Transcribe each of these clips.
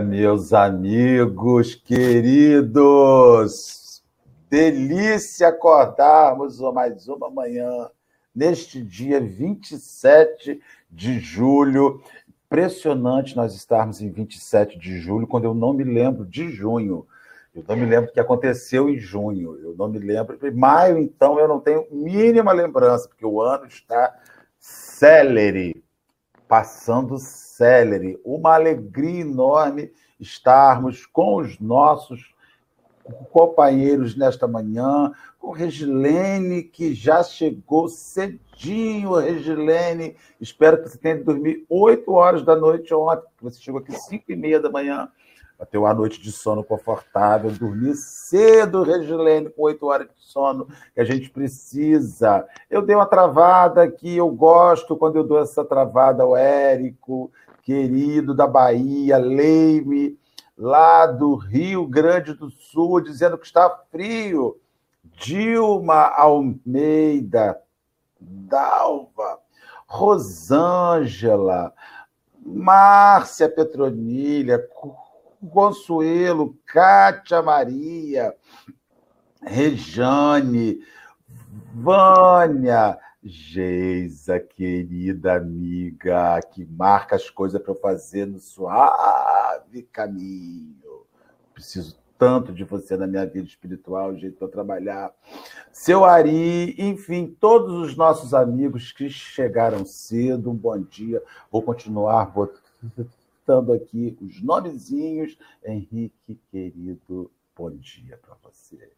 Meus amigos queridos. Delícia acordarmos mais uma manhã neste dia 27 de julho. Impressionante nós estarmos em 27 de julho, quando eu não me lembro de junho. Eu não me lembro o que aconteceu em junho. Eu não me lembro. Em maio, então, eu não tenho mínima lembrança, porque o ano está célere, passando célere. Uma alegria enorme estarmos com os nossos companheiros nesta manhã, com Regilene, que já chegou cedinho, Regilene. Espero que você tenha dormido 8 horas da noite ontem, você chegou aqui 5 e meia da manhã para ter uma noite de sono confortável, dormir cedo, Regilene, com oito horas de sono, que a gente precisa. Eu dei uma travada aqui, eu gosto quando eu dou essa travada ao Érico, querido da Bahia, Leime, lá do Rio Grande do Sul, dizendo que está frio. Dilma Almeida, Dalva, Rosângela, Márcia Petronilha, Consuelo, Cátia Maria, Rejane, Vânia, Geisa, querida amiga, que marca as coisas para eu fazer no suave caminho. Preciso tanto de você na minha vida espiritual, o jeito para trabalhar. Seu Ari, enfim, todos os nossos amigos que chegaram cedo, um bom dia. Vou continuar botando aqui os nomezinhos. Henrique, querido, bom dia para você.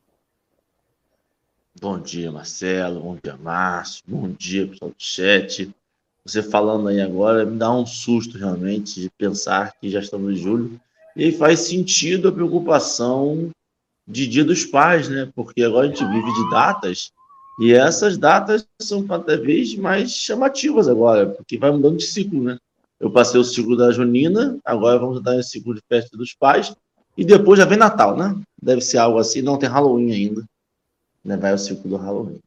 Bom dia, Marcelo. Bom dia, Márcio. Bom dia, pessoal do chat. Você falando aí agora me dá um susto realmente de pensar que já estamos em julho. E faz sentido a preocupação de Dia dos Pais, né? Porque agora a gente vive de datas e essas datas são cada vez mais chamativas agora, porque vai mudando de ciclo, né? Eu passei o ciclo da Junina, agora vamos entrar no ciclo de festa dos pais, e depois já vem Natal, né? Deve ser algo assim, não tem Halloween ainda. Né? Vai o ciclo do Halloween.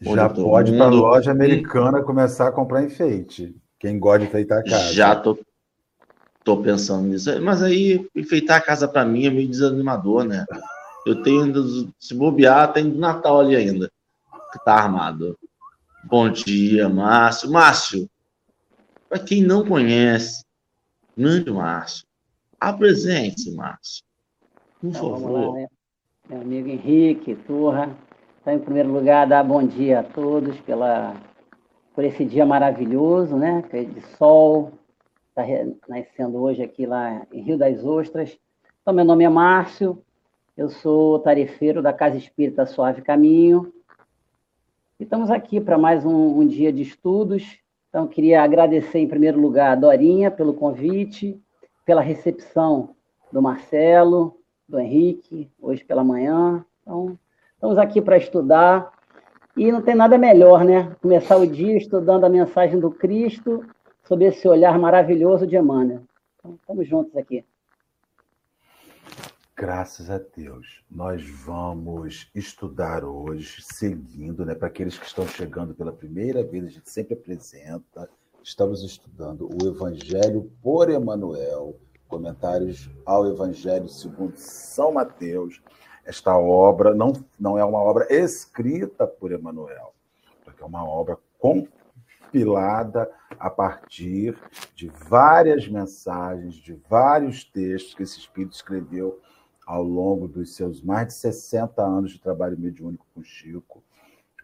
Já pode mundo... para a loja americana começar a comprar enfeite. Quem gosta de enfeitar a casa. Já tô, tô pensando nisso. Mas aí, enfeitar a casa para mim é meio desanimador, né? Eu tenho, se bobear, tem Natal ali ainda, que tá armado. Bom dia, Márcio. Márcio, para quem não conhece, grande Márcio, apresente-se, Márcio. Por então, favor. Lá, né? Meu amigo Henrique, Turra. Então, em primeiro lugar, dar bom dia a todos pela, por esse dia maravilhoso, né? É de sol, está nascendo hoje aqui lá em Rio das Ostras. Então, meu nome é Márcio, eu sou tarefeiro da Casa Espírita Suave Caminho. E estamos aqui para mais um, um dia de estudos então, queria agradecer, em primeiro lugar, a Dorinha pelo convite, pela recepção do Marcelo, do Henrique, hoje pela manhã. Então, estamos aqui para estudar. E não tem nada melhor, né? Começar o dia estudando a mensagem do Cristo sob esse olhar maravilhoso de Emmanuel. Então, estamos juntos aqui. Graças a Deus. Nós vamos estudar hoje, seguindo, né? Para aqueles que estão chegando pela primeira vez, a gente sempre apresenta. Estamos estudando o Evangelho por Emanuel, comentários ao Evangelho segundo São Mateus. Esta obra não, não é uma obra escrita por Emanuel, porque é uma obra compilada a partir de várias mensagens, de vários textos que esse Espírito escreveu ao longo dos seus mais de 60 anos de trabalho mediúnico com Chico.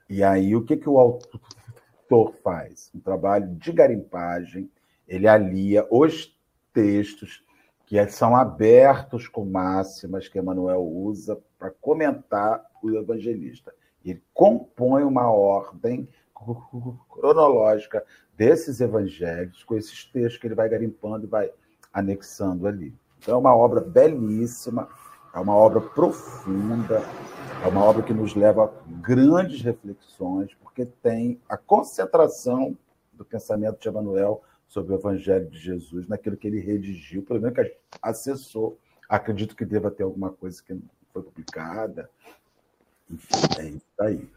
E aí, o que, que o autor faz? Um trabalho de garimpagem, ele alia os textos que são abertos com máximas que Emmanuel usa para comentar o evangelista. Ele compõe uma ordem cronológica desses evangelhos com esses textos que ele vai garimpando e vai anexando ali. Então, é uma obra belíssima, é uma obra profunda, é uma obra que nos leva a grandes reflexões, porque tem a concentração do pensamento de Emmanuel sobre o Evangelho de Jesus, naquilo que ele redigiu, pelo menos que acessou. Acredito que deva ter alguma coisa que foi publicada. Enfim, é isso aí.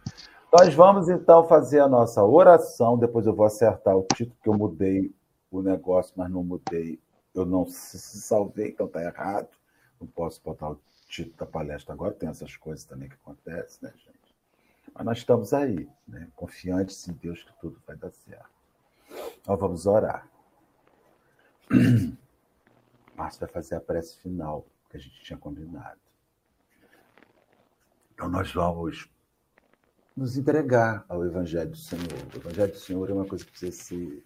Nós vamos então fazer a nossa oração. Depois eu vou acertar o título, que eu mudei o negócio, mas não mudei eu não salvei, então está errado. Não posso botar o título da palestra agora, tem essas coisas também que acontecem, né, gente? Mas nós estamos aí, né? confiantes em Deus que tudo vai dar certo. Então vamos orar. Márcio vai fazer a prece final que a gente tinha combinado. Então nós vamos nos entregar ao Evangelho do Senhor. O Evangelho do Senhor é uma coisa que precisa se,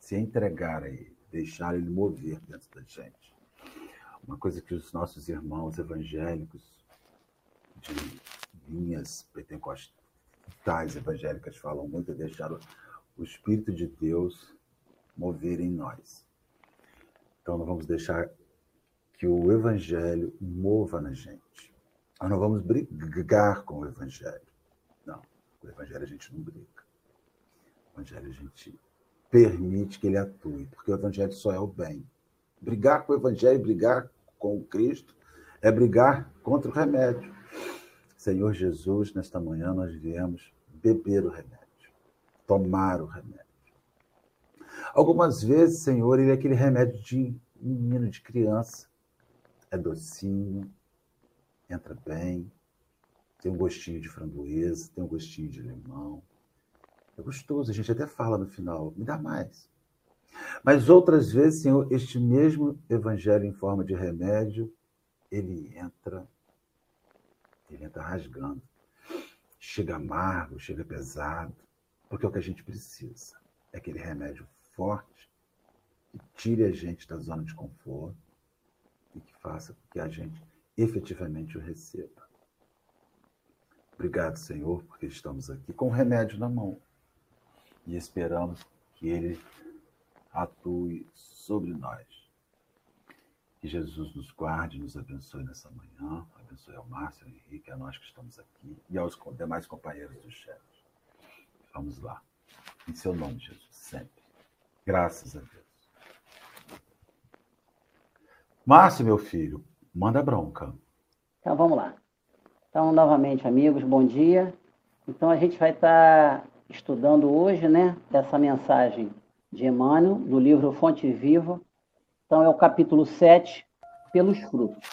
se entregar aí, deixar ele mover dentro da gente. Uma coisa que os nossos irmãos evangélicos de linhas pentecostais evangélicas falam muito, é deixar o Espírito de Deus mover em nós. Então, nós vamos deixar que o Evangelho mova na gente. Nós não vamos brigar com o Evangelho. Não, com o Evangelho a gente não briga. O Evangelho a gente permite que ele atue, porque o Evangelho só é o bem. Brigar com o Evangelho, brigar com o Cristo, é brigar contra o remédio. Senhor Jesus, nesta manhã nós viemos beber o remédio, tomar o remédio. Algumas vezes, Senhor, ele é aquele remédio de menino, de criança. É docinho, entra bem, tem um gostinho de framboesa, tem um gostinho de limão. É gostoso, a gente até fala no final, me dá mais. Mas outras vezes, Senhor, este mesmo evangelho em forma de remédio, ele entra, ele entra rasgando. Chega amargo, chega pesado, porque é o que a gente precisa. É aquele remédio forte, que tire a gente da zona de conforto e que faça com que a gente efetivamente o receba. Obrigado, Senhor, porque estamos aqui com o remédio na mão e esperamos que ele atue sobre nós. Que Jesus nos guarde, nos abençoe nessa manhã, abençoe ao Márcio, ao Henrique, a nós que estamos aqui e aos demais companheiros do chat. Vamos lá. Em seu nome, Jesus, sempre. Graças a Deus. Márcio, meu filho, manda bronca. Então vamos lá. Então, novamente, amigos, bom dia. Então a gente vai estar estudando hoje, né, essa mensagem de Emmanuel, do livro Fonte Viva. Então é o capítulo 7, pelos frutos.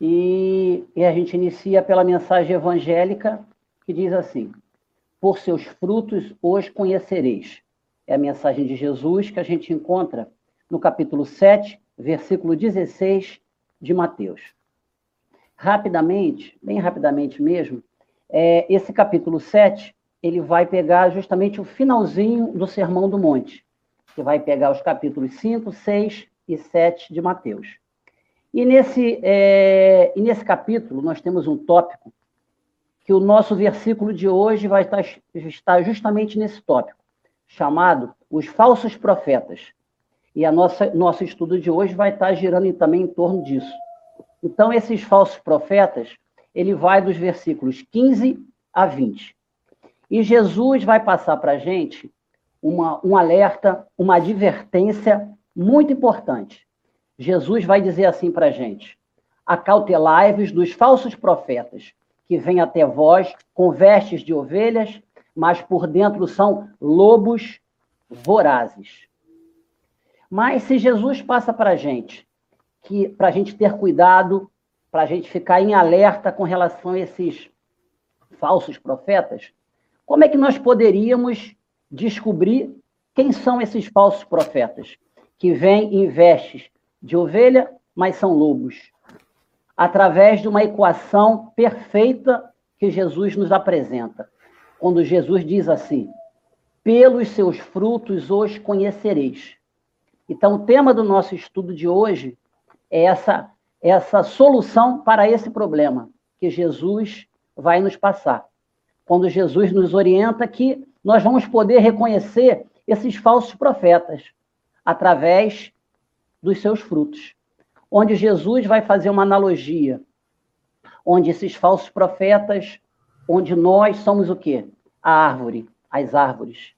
E, e a gente inicia pela mensagem evangélica, que diz assim: Por seus frutos os conhecereis é a mensagem de Jesus que a gente encontra no capítulo 7, versículo 16 de Mateus. Rapidamente, bem rapidamente mesmo, é, esse capítulo 7, ele vai pegar justamente o finalzinho do Sermão do Monte, que vai pegar os capítulos 5, 6 e 7 de Mateus. E nesse, é, e nesse capítulo, nós temos um tópico que o nosso versículo de hoje vai estar, estar justamente nesse tópico chamado Os Falsos Profetas. E a nossa nosso estudo de hoje vai estar girando também em torno disso. Então, esses falsos profetas, ele vai dos versículos 15 a 20. E Jesus vai passar para a gente uma, um alerta, uma advertência muito importante. Jesus vai dizer assim para a gente: acautelai-vos dos falsos profetas, que vêm até vós com vestes de ovelhas, mas por dentro são lobos vorazes. Mas se Jesus passa para a gente que para a gente ter cuidado, para a gente ficar em alerta com relação a esses falsos profetas, como é que nós poderíamos descobrir quem são esses falsos profetas que vêm em vestes de ovelha, mas são lobos? Através de uma equação perfeita que Jesus nos apresenta quando Jesus diz assim: pelos seus frutos os conhecereis. Então, o tema do nosso estudo de hoje é essa, essa solução para esse problema que Jesus vai nos passar. Quando Jesus nos orienta que nós vamos poder reconhecer esses falsos profetas através dos seus frutos. Onde Jesus vai fazer uma analogia, onde esses falsos profetas, onde nós somos o quê? a árvore, as árvores.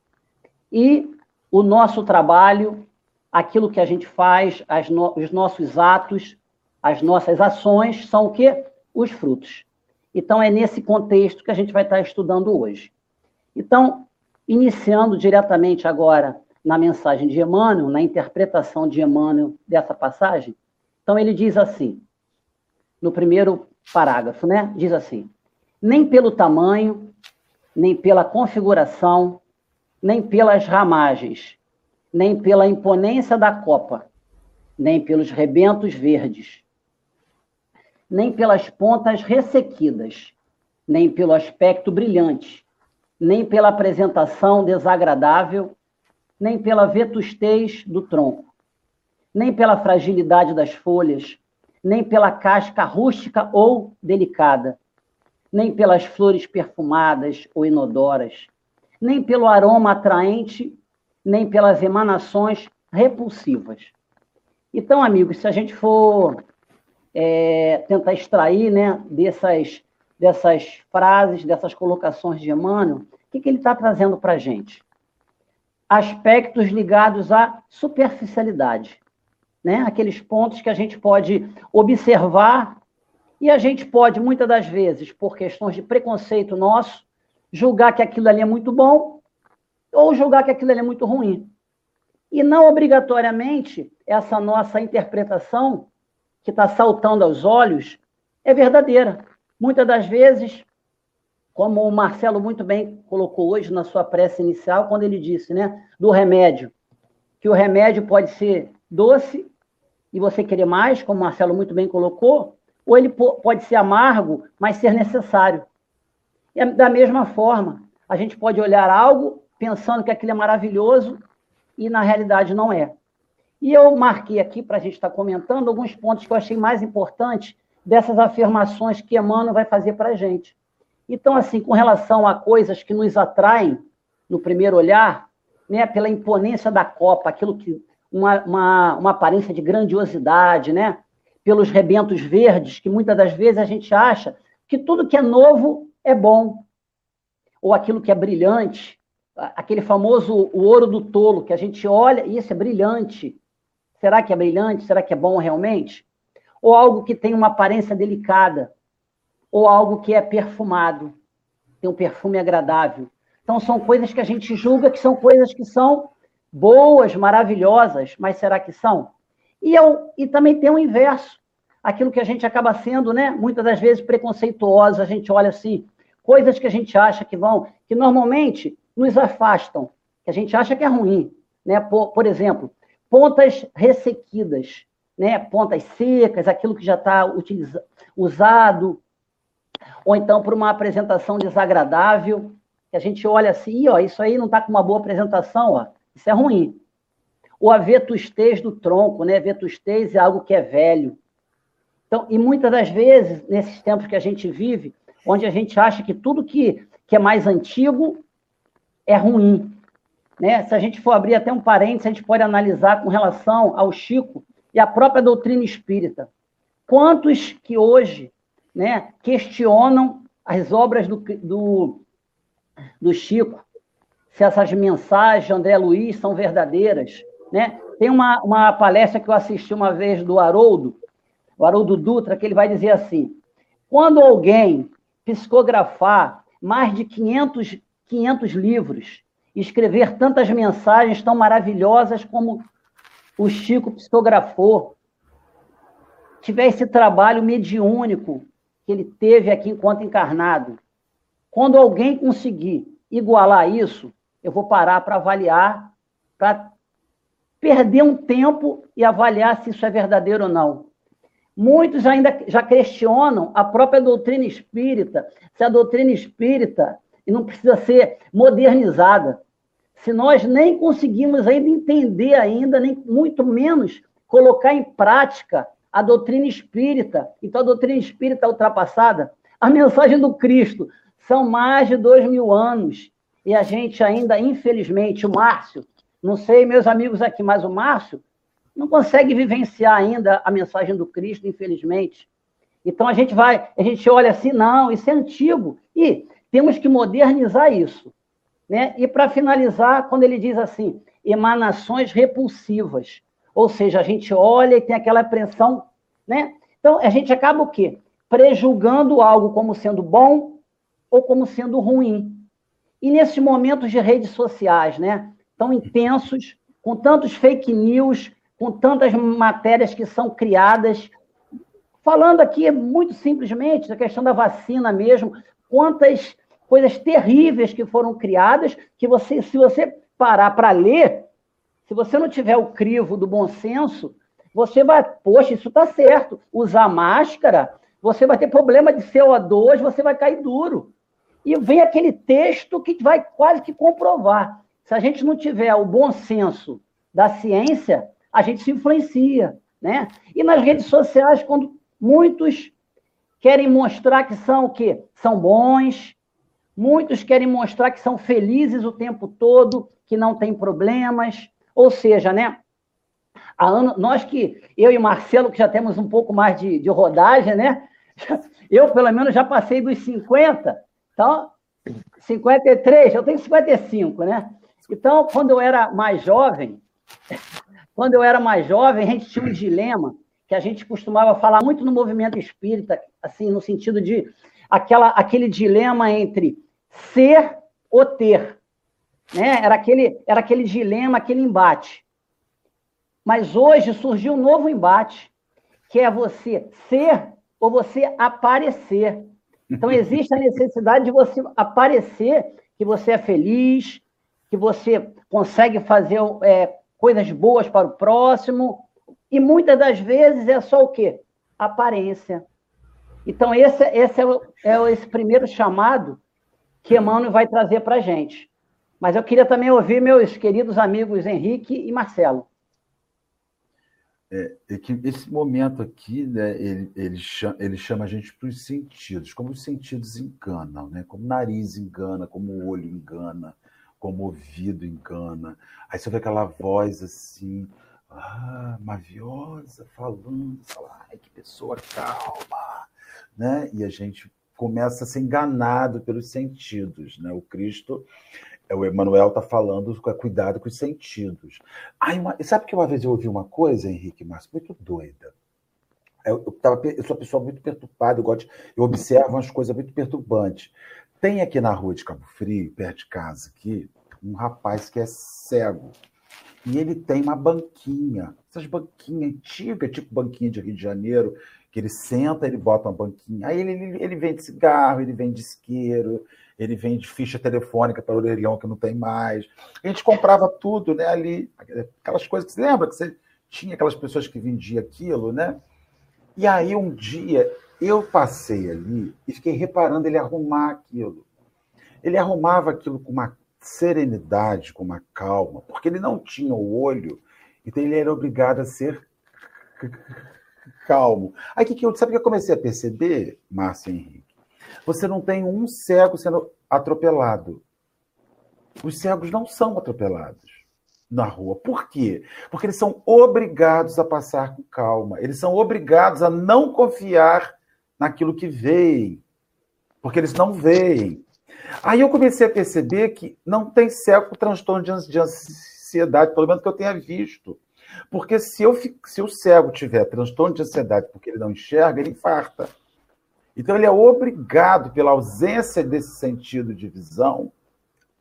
E o nosso trabalho, aquilo que a gente faz, no, os nossos atos, as nossas ações, são o quê? Os frutos. Então, é nesse contexto que a gente vai estar estudando hoje. Então, iniciando diretamente agora na mensagem de Emmanuel, na interpretação de Emmanuel dessa passagem. Então ele diz assim, no primeiro parágrafo, né? Diz assim: nem pelo tamanho, nem pela configuração, nem pelas ramagens, nem pela imponência da copa, nem pelos rebentos verdes, nem pelas pontas ressequidas, nem pelo aspecto brilhante, nem pela apresentação desagradável, nem pela vetustez do tronco, nem pela fragilidade das folhas, nem pela casca rústica ou delicada, nem pelas flores perfumadas ou inodoras, nem pelo aroma atraente, nem pelas emanações repulsivas. Então, amigos, se a gente for é, tentar extrair né, dessas, dessas frases, dessas colocações de Emmanuel, o que, que ele está trazendo para a gente? Aspectos ligados à superficialidade. Né? Aqueles pontos que a gente pode observar e a gente pode, muitas das vezes, por questões de preconceito nosso, julgar que aquilo ali é muito bom ou julgar que aquilo é muito ruim. E não obrigatoriamente essa nossa interpretação, que está saltando aos olhos, é verdadeira. Muitas das vezes, como o Marcelo muito bem colocou hoje na sua prece inicial, quando ele disse, né, do remédio, que o remédio pode ser doce e você querer mais, como o Marcelo muito bem colocou, ou ele pode ser amargo, mas ser necessário. E da mesma forma, a gente pode olhar algo pensando que aquilo é maravilhoso e na realidade não é. E eu marquei aqui para a gente estar tá comentando alguns pontos que eu achei mais importantes dessas afirmações que Emmanuel vai fazer para a gente. Então, assim, com relação a coisas que nos atraem no primeiro olhar, né, pela imponência da copa, aquilo que uma, uma, uma aparência de grandiosidade, né? pelos rebentos verdes, que muitas das vezes a gente acha que tudo que é novo é bom, ou aquilo que é brilhante, aquele famoso o ouro do tolo, que a gente olha e isso é brilhante. Será que é brilhante? Será que é bom realmente? Ou algo que tem uma aparência delicada, ou algo que é perfumado, tem um perfume agradável. Então são coisas que a gente julga que são coisas que são boas, maravilhosas, mas será que são? E, eu, e também tem o inverso, aquilo que a gente acaba sendo, né, muitas das vezes preconceituoso, a gente olha assim, coisas que a gente acha que vão, que normalmente nos afastam, que a gente acha que é ruim, né? Por, por exemplo, pontas ressequidas, né? Pontas secas, aquilo que já está usado, ou então por uma apresentação desagradável, que a gente olha assim, ó, isso aí não está com uma boa apresentação, ó, isso é ruim. Ou a vetustez do tronco, né? Vetustez é algo que é velho. Então, e muitas das vezes, nesses tempos que a gente vive, onde a gente acha que tudo que, que é mais antigo é ruim. Né? Se a gente for abrir até um parênteses, a gente pode analisar com relação ao Chico e à própria doutrina espírita. Quantos que hoje né, questionam as obras do, do, do Chico, se essas mensagens de André Luiz são verdadeiras, né? Tem uma, uma palestra que eu assisti uma vez do Haroldo, o Haroldo Dutra, que ele vai dizer assim: quando alguém psicografar mais de 500, 500 livros, escrever tantas mensagens tão maravilhosas como o Chico psicografou, tiver esse trabalho mediúnico que ele teve aqui enquanto encarnado, quando alguém conseguir igualar isso, eu vou parar para avaliar, para perder um tempo e avaliar se isso é verdadeiro ou não. Muitos ainda já questionam a própria doutrina espírita, se a doutrina espírita não precisa ser modernizada. Se nós nem conseguimos ainda entender ainda, nem muito menos colocar em prática a doutrina espírita, então a doutrina espírita é ultrapassada, a mensagem do Cristo são mais de dois mil anos e a gente ainda, infelizmente, o Márcio não sei, meus amigos aqui, mas o Márcio não consegue vivenciar ainda a mensagem do Cristo, infelizmente. Então a gente vai, a gente olha assim, não, isso é antigo. E temos que modernizar isso. Né? E para finalizar, quando ele diz assim, emanações repulsivas. Ou seja, a gente olha e tem aquela apreensão, né? Então a gente acaba o quê? Prejulgando algo como sendo bom ou como sendo ruim. E nesses momentos de redes sociais, né? tão intensos, com tantos fake news, com tantas matérias que são criadas. Falando aqui muito simplesmente da questão da vacina mesmo, quantas coisas terríveis que foram criadas, que você, se você parar para ler, se você não tiver o crivo do bom senso, você vai, poxa, isso está certo. Usar máscara, você vai ter problema de CO2, você vai cair duro. E vem aquele texto que vai quase que comprovar. Se a gente não tiver o bom senso da ciência, a gente se influencia. Né? E nas redes sociais, quando muitos querem mostrar que são o quê? São bons, muitos querem mostrar que são felizes o tempo todo, que não tem problemas. Ou seja, né? Ana, nós que, eu e Marcelo, que já temos um pouco mais de, de rodagem, né? Eu, pelo menos, já passei dos 50. Então, 53, eu tenho 55, né? Então, quando eu era mais jovem, quando eu era mais jovem, a gente tinha um dilema que a gente costumava falar muito no movimento espírita, assim, no sentido de aquela, aquele dilema entre ser ou ter. Né? Era, aquele, era aquele dilema, aquele embate. Mas hoje surgiu um novo embate, que é você ser ou você aparecer. Então, existe a necessidade de você aparecer que você é feliz, que você consegue fazer é, coisas boas para o próximo, e muitas das vezes é só o quê? Aparência. Então, esse, esse é, o, é esse primeiro chamado que Emmanuel vai trazer para a gente. Mas eu queria também ouvir meus queridos amigos Henrique e Marcelo. É, é, que esse momento aqui, né, ele, ele, chama, ele chama a gente para os sentidos, como os sentidos enganam, né? como o nariz engana, como o olho engana, como o ouvido engana. Aí você vê aquela voz assim, ah, maviosa, falando, fala, ai, que pessoa calma, né? E a gente começa a ser enganado pelos sentidos, né? O Cristo é, o Emanuel está falando com cuidado com os sentidos. Ai, uma, sabe que uma vez eu ouvi uma coisa, Henrique Márcio, muito doida. Eu, eu, tava, eu sou uma pessoa muito perturbada, eu, gosto, eu observo umas coisas muito perturbantes. Tem aqui na rua de Cabo Frio, perto de casa, aqui, um rapaz que é cego. E ele tem uma banquinha, essas banquinhas antigas, tipo banquinha de Rio de Janeiro, que ele senta, ele bota uma banquinha. Aí ele, ele, ele vende cigarro, ele vende isqueiro, ele vende ficha telefônica para o orelhão que não tem mais. A gente comprava tudo né, ali, aquelas coisas que você lembra que você tinha aquelas pessoas que vendiam aquilo, né? E aí um dia eu passei ali e fiquei reparando ele arrumar aquilo. Ele arrumava aquilo com uma serenidade, com uma calma, porque ele não tinha o olho, então ele era obrigado a ser calmo. Aí que, que eu, sabe que eu comecei a perceber, Márcio Henrique? Você não tem um cego sendo atropelado. Os cegos não são atropelados na rua. Por quê? Porque eles são obrigados a passar com calma. Eles são obrigados a não confiar naquilo que veem. Porque eles não veem. Aí eu comecei a perceber que não tem cego com transtorno de ansiedade, pelo menos que eu tenha visto. Porque se, eu, se o cego tiver transtorno de ansiedade porque ele não enxerga, ele infarta. Então, ele é obrigado, pela ausência desse sentido de visão,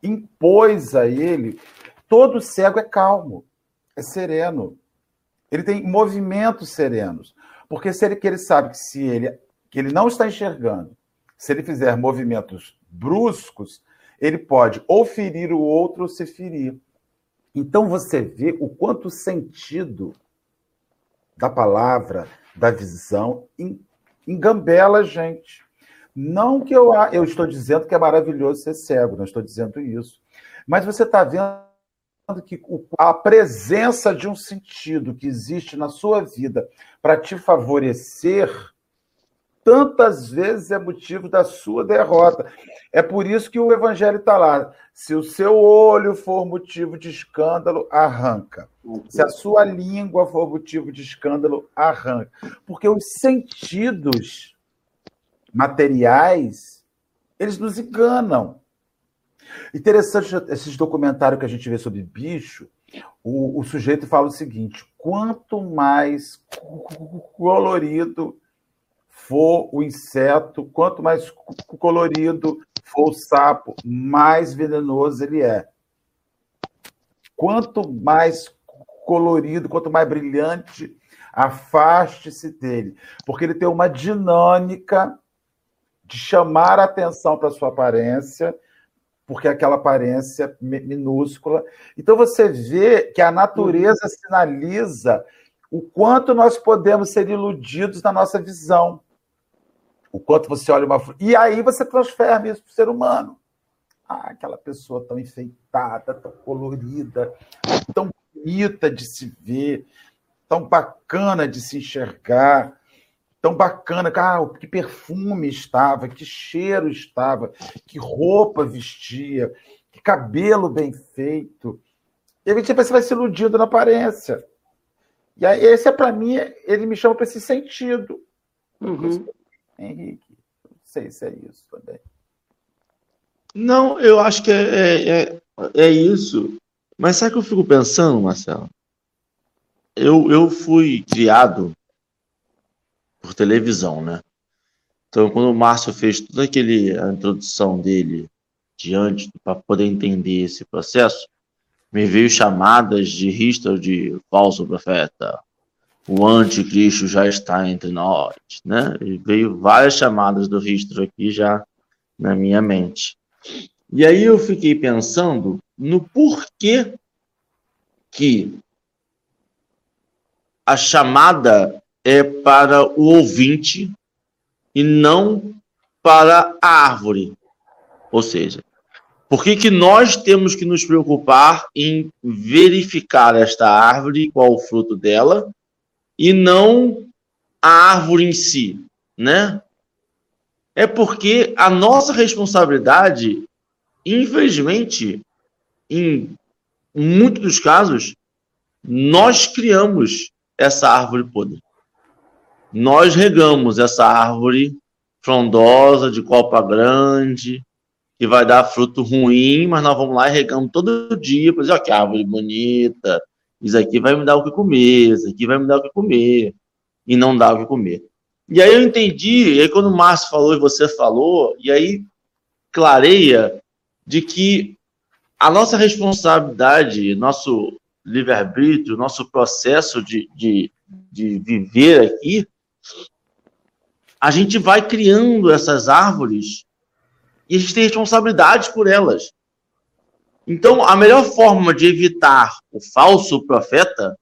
impôs a ele. Todo cego é calmo, é sereno. Ele tem movimentos serenos. Porque se ele, que ele sabe que se ele, que ele não está enxergando, se ele fizer movimentos bruscos, ele pode ou ferir o outro ou se ferir. Então você vê o quanto o sentido da palavra, da visão, engambela a gente. Não que eu, eu estou dizendo que é maravilhoso ser cego, não estou dizendo isso. Mas você está vendo que a presença de um sentido que existe na sua vida para te favorecer, tantas vezes é motivo da sua derrota. É por isso que o evangelho está lá. Se o seu olho for motivo de escândalo, arranca. Se a sua língua for motivo de escândalo, arranca. Porque os sentidos materiais, eles nos enganam. Interessante esses documentários que a gente vê sobre bicho, o, o sujeito fala o seguinte: quanto mais colorido for o inseto, quanto mais colorido for o sapo, mais venenoso ele é. quanto mais colorido, quanto mais brilhante, afaste-se dele, porque ele tem uma dinâmica de chamar a atenção para sua aparência, porque é aquela aparência minúscula. Então você vê que a natureza sinaliza o quanto nós podemos ser iludidos na nossa visão. O quanto você olha uma. E aí você transfere isso para o ser humano. Ah, aquela pessoa tão enfeitada, tão colorida, tão bonita de se ver, tão bacana de se enxergar, tão bacana, ah, que perfume estava, que cheiro estava, que roupa vestia, que cabelo bem feito. E a gente você vai se iludindo na aparência. E aí, esse é para mim, ele me chama para esse sentido. Uhum. Henrique, não sei se é isso também. Não, eu acho que é, é, é, é isso. Mas sabe o que eu fico pensando, Marcelo? Eu, eu fui criado por televisão, né? Então, quando o Márcio fez toda aquele a introdução dele diante para poder entender esse processo, me veio chamadas de Richter de falso profeta. O anticristo já está entre nós, né? E veio várias chamadas do Richter aqui já na minha mente. E aí eu fiquei pensando no porquê que a chamada é para o ouvinte e não para a árvore. Ou seja, por que, que nós temos que nos preocupar em verificar esta árvore, qual o fruto dela, e não a árvore em si, né? É porque a nossa responsabilidade, infelizmente, em muitos dos casos, nós criamos essa árvore podre. Nós regamos essa árvore frondosa, de copa grande, que vai dar fruto ruim, mas nós vamos lá e regamos todo dia, para dizer, ó, que árvore bonita, isso aqui vai me dar o que comer, isso aqui vai me dar o que comer, e não dá o que comer. E aí eu entendi, e aí quando o Márcio falou e você falou, e aí clareia de que a nossa responsabilidade, nosso livre-arbítrio, nosso processo de, de, de viver aqui, a gente vai criando essas árvores e a gente tem responsabilidade por elas. Então, a melhor forma de evitar o falso profeta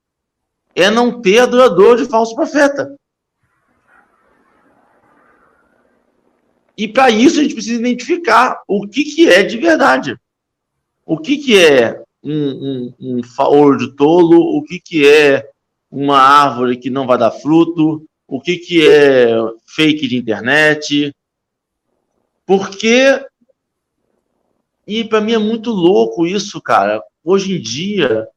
é não ter adorador de falso profeta. E para isso a gente precisa identificar o que, que é de verdade. O que, que é um, um, um de tolo, o que, que é uma árvore que não vai dar fruto, o que, que é fake de internet, porque. E para mim é muito louco isso, cara. Hoje em dia,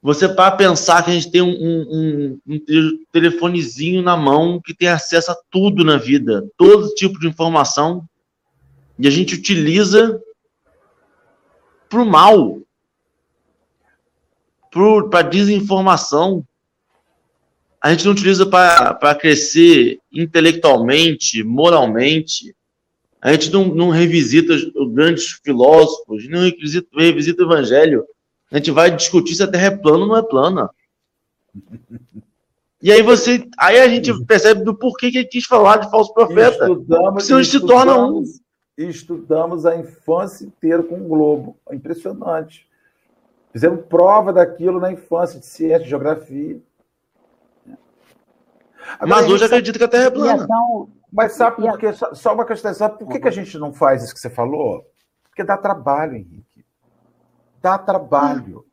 você para pensar que a gente tem um, um, um, telefonezinho na mão que tem acesso a tudo na vida, todo tipo de informação, e a gente utiliza para o mal, para desinformação. A gente não utiliza para crescer intelectualmente, moralmente, a gente não, não revisita os grandes filósofos, não revisita, revisita o evangelho. A gente vai discutir se a Terra é plana ou não é plana. E aí você, aí a gente percebe do porquê que ele quis falar de falso profeta. Estudamos, senão se torna um. Estudamos a infância inteira com o Globo. É impressionante. Fizemos prova daquilo na infância, de ciência, de geografia. Agora, Mas hoje acredita que a Terra é plana. Mas sabe por quê? Só uma questão, sabe por que, que a gente não faz isso que você falou? Porque dá trabalho, Henrique. Dá trabalho.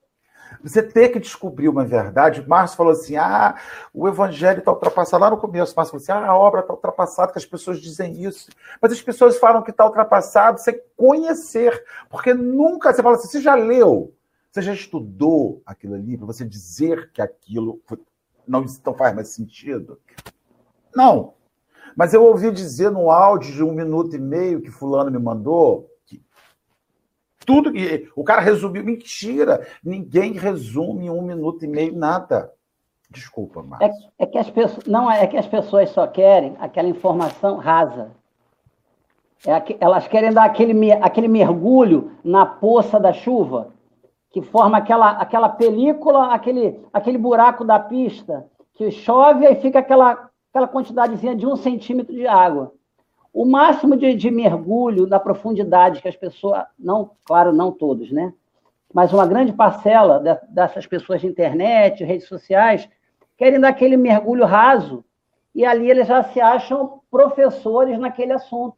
Você tem que descobrir uma verdade. Márcio falou assim: ah, o evangelho está ultrapassado. Lá no começo, Márcio falou assim: ah, a obra está ultrapassada, que as pessoas dizem isso. Mas as pessoas falam que está ultrapassado sem conhecer. Porque nunca. Você fala assim: você já leu, você já estudou aquilo ali para você dizer que aquilo não, não faz mais sentido? Não. Mas eu ouvi dizer no áudio de um minuto e meio que fulano me mandou que tudo que o cara resumiu mentira. Ninguém resume em um minuto e meio nada. Desculpa, Márcio. É, é, que as pessoas não é que as pessoas só querem aquela informação rasa. É, elas querem dar aquele, aquele mergulho na poça da chuva que forma aquela, aquela película, aquele, aquele buraco da pista, que chove e fica aquela, aquela quantidadezinha de um centímetro de água. O máximo de, de mergulho na profundidade que as pessoas, não, claro, não todos, né? Mas uma grande parcela de, dessas pessoas de internet, redes sociais, querem dar aquele mergulho raso e ali eles já se acham professores naquele assunto,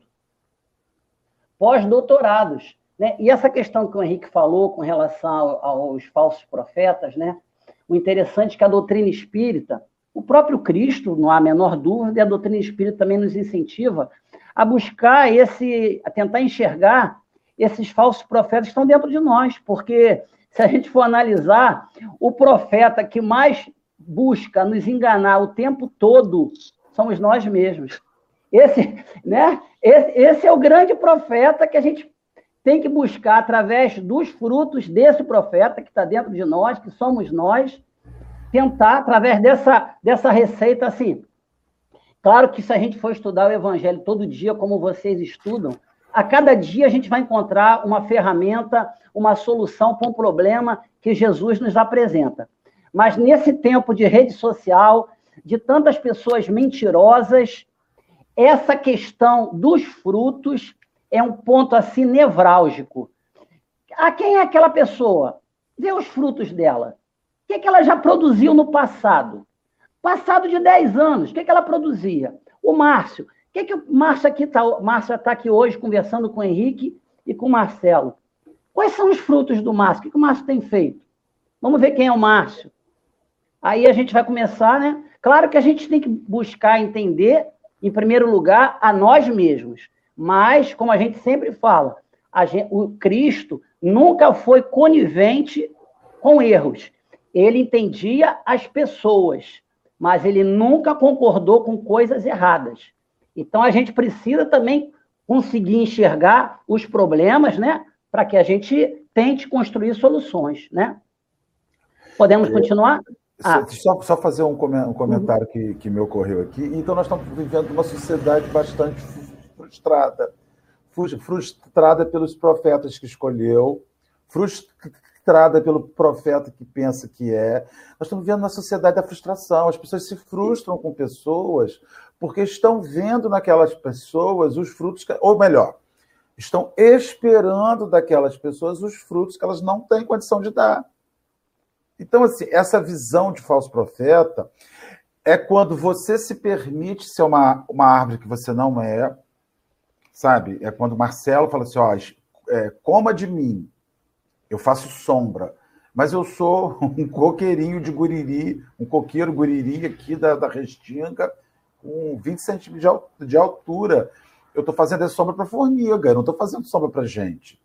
pós-doutorados. Né? E essa questão que o Henrique falou com relação aos falsos profetas, né? o interessante é que a doutrina espírita, o próprio Cristo, não há a menor dúvida, e a doutrina espírita também nos incentiva a buscar esse, a tentar enxergar esses falsos profetas que estão dentro de nós, porque se a gente for analisar, o profeta que mais busca nos enganar o tempo todo somos nós mesmos. Esse, né? Esse, esse, é o grande profeta que a gente tem que buscar através dos frutos desse profeta que está dentro de nós, que somos nós, tentar através dessa, dessa receita assim. Claro que se a gente for estudar o evangelho todo dia, como vocês estudam, a cada dia a gente vai encontrar uma ferramenta, uma solução para um problema que Jesus nos apresenta. Mas nesse tempo de rede social, de tantas pessoas mentirosas, essa questão dos frutos é um ponto assim nevrálgico. A quem é aquela pessoa? Vê os frutos dela. O que, é que ela já produziu no passado? Passado de 10 anos, o que, é que ela produzia? O Márcio. O que, é que o Márcio aqui está? Está aqui hoje conversando com o Henrique e com o Marcelo. Quais são os frutos do Márcio? O que, que o Márcio tem feito? Vamos ver quem é o Márcio. Aí a gente vai começar, né? Claro que a gente tem que buscar entender, em primeiro lugar, a nós mesmos. Mas, como a gente sempre fala, gente, o Cristo nunca foi conivente com erros. Ele entendia as pessoas, mas ele nunca concordou com coisas erradas. Então a gente precisa também conseguir enxergar os problemas, né, para que a gente tente construir soluções, né? Podemos continuar? Ah. Só, só fazer um, comentário que, que me ocorreu aqui. Então, nós estamos vivendo uma sociedade bastante frustrada. Frustrada pelos profetas que escolheu, frustrada pelo profeta que pensa que é. Nós estamos vivendo uma sociedade da frustração. As pessoas se frustram com pessoas porque estão vendo naquelas pessoas os frutos, que, ou melhor, estão esperando daquelas pessoas os frutos que elas não têm condição de dar. Então, assim, essa visão de falso profeta é quando você se permite ser uma, uma árvore que você não é, sabe? É quando Marcelo fala assim: ó, é, coma de mim, eu faço sombra, mas eu sou um coqueirinho de guriri, um coqueiro guriri aqui da, da Restinga, com 20 centímetros de altura. Eu estou fazendo sombra para formiga, eu não estou fazendo sombra para gente.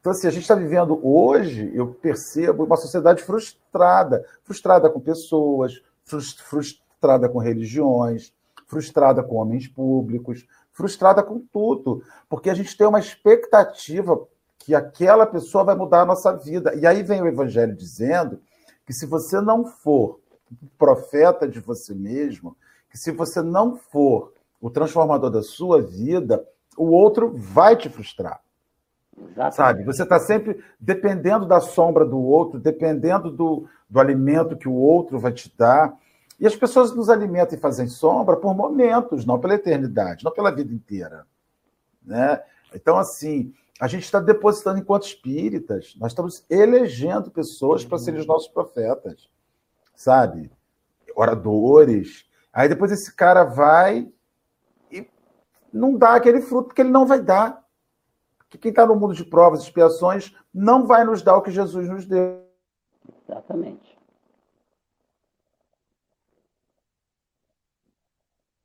Então, assim, a gente está vivendo hoje, eu percebo, uma sociedade frustrada frustrada com pessoas, frustrada com religiões, frustrada com homens públicos, frustrada com tudo, porque a gente tem uma expectativa que aquela pessoa vai mudar a nossa vida. E aí vem o evangelho dizendo que se você não for profeta de você mesmo, que se você não for o transformador da sua vida, o outro vai te frustrar. Exatamente. Sabe? Você está sempre dependendo da sombra do outro, dependendo do, do alimento que o outro vai te dar. E as pessoas nos alimentam e fazem sombra por momentos, não pela eternidade, não pela vida inteira. Né? Então, assim, a gente está depositando enquanto espíritas, nós estamos elegendo pessoas para serem os nossos profetas, sabe? Oradores. Aí depois esse cara vai e não dá aquele fruto, porque ele não vai dar que quem está no mundo de provas e expiações não vai nos dar o que Jesus nos deu. Exatamente.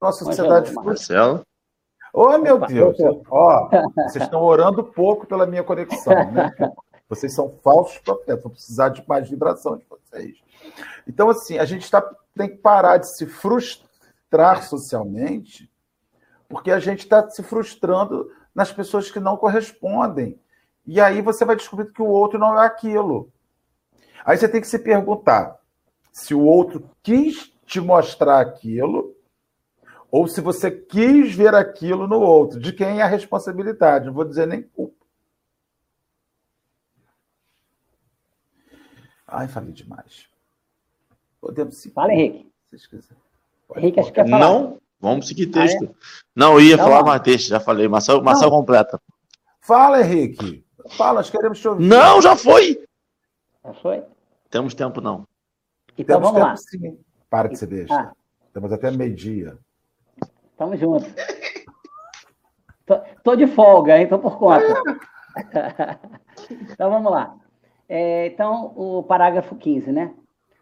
Nossa sociedade. Marcelo. Oh, meu Deus! Ó, vocês estão orando pouco pela minha conexão, né? Vocês são falsos profetas, vou precisar de mais vibração de vocês. Então, assim, a gente tá, tem que parar de se frustrar socialmente, porque a gente está se frustrando nas pessoas que não correspondem. E aí você vai descobrir que o outro não é aquilo. Aí você tem que se perguntar se o outro quis te mostrar aquilo ou se você quis ver aquilo no outro. De quem é a responsabilidade? Não vou dizer nem culpa. Ai, falei demais. Podemos seguir. Fala, Henrique. Se vocês Henrique, acho que quer falar. Não, vamos seguir texto. Ah, é? Não, eu ia Então, falar mais texto, já falei. Marcel, Marcel completa. Fala, Henrique. Fala, nós queremos te ouvir. Não, já foi! Já foi? Temos tempo, não. Então Temos vamos lá. tempo, sim. Para de ser besta. Ah. Temos até meio-dia. Tamo junto. Tô, tô de folga, hein? Tô por conta. então vamos lá. É, então, o parágrafo 15, né?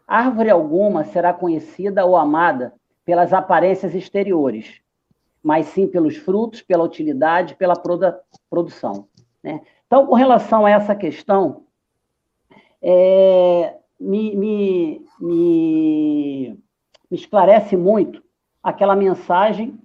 Árvore alguma será conhecida ou amada pelas aparências exteriores, mas sim pelos frutos, pela utilidade, pela proda- produção. Né? Então, com relação a essa questão, é, me, me, me, me esclarece muito aquela mensagem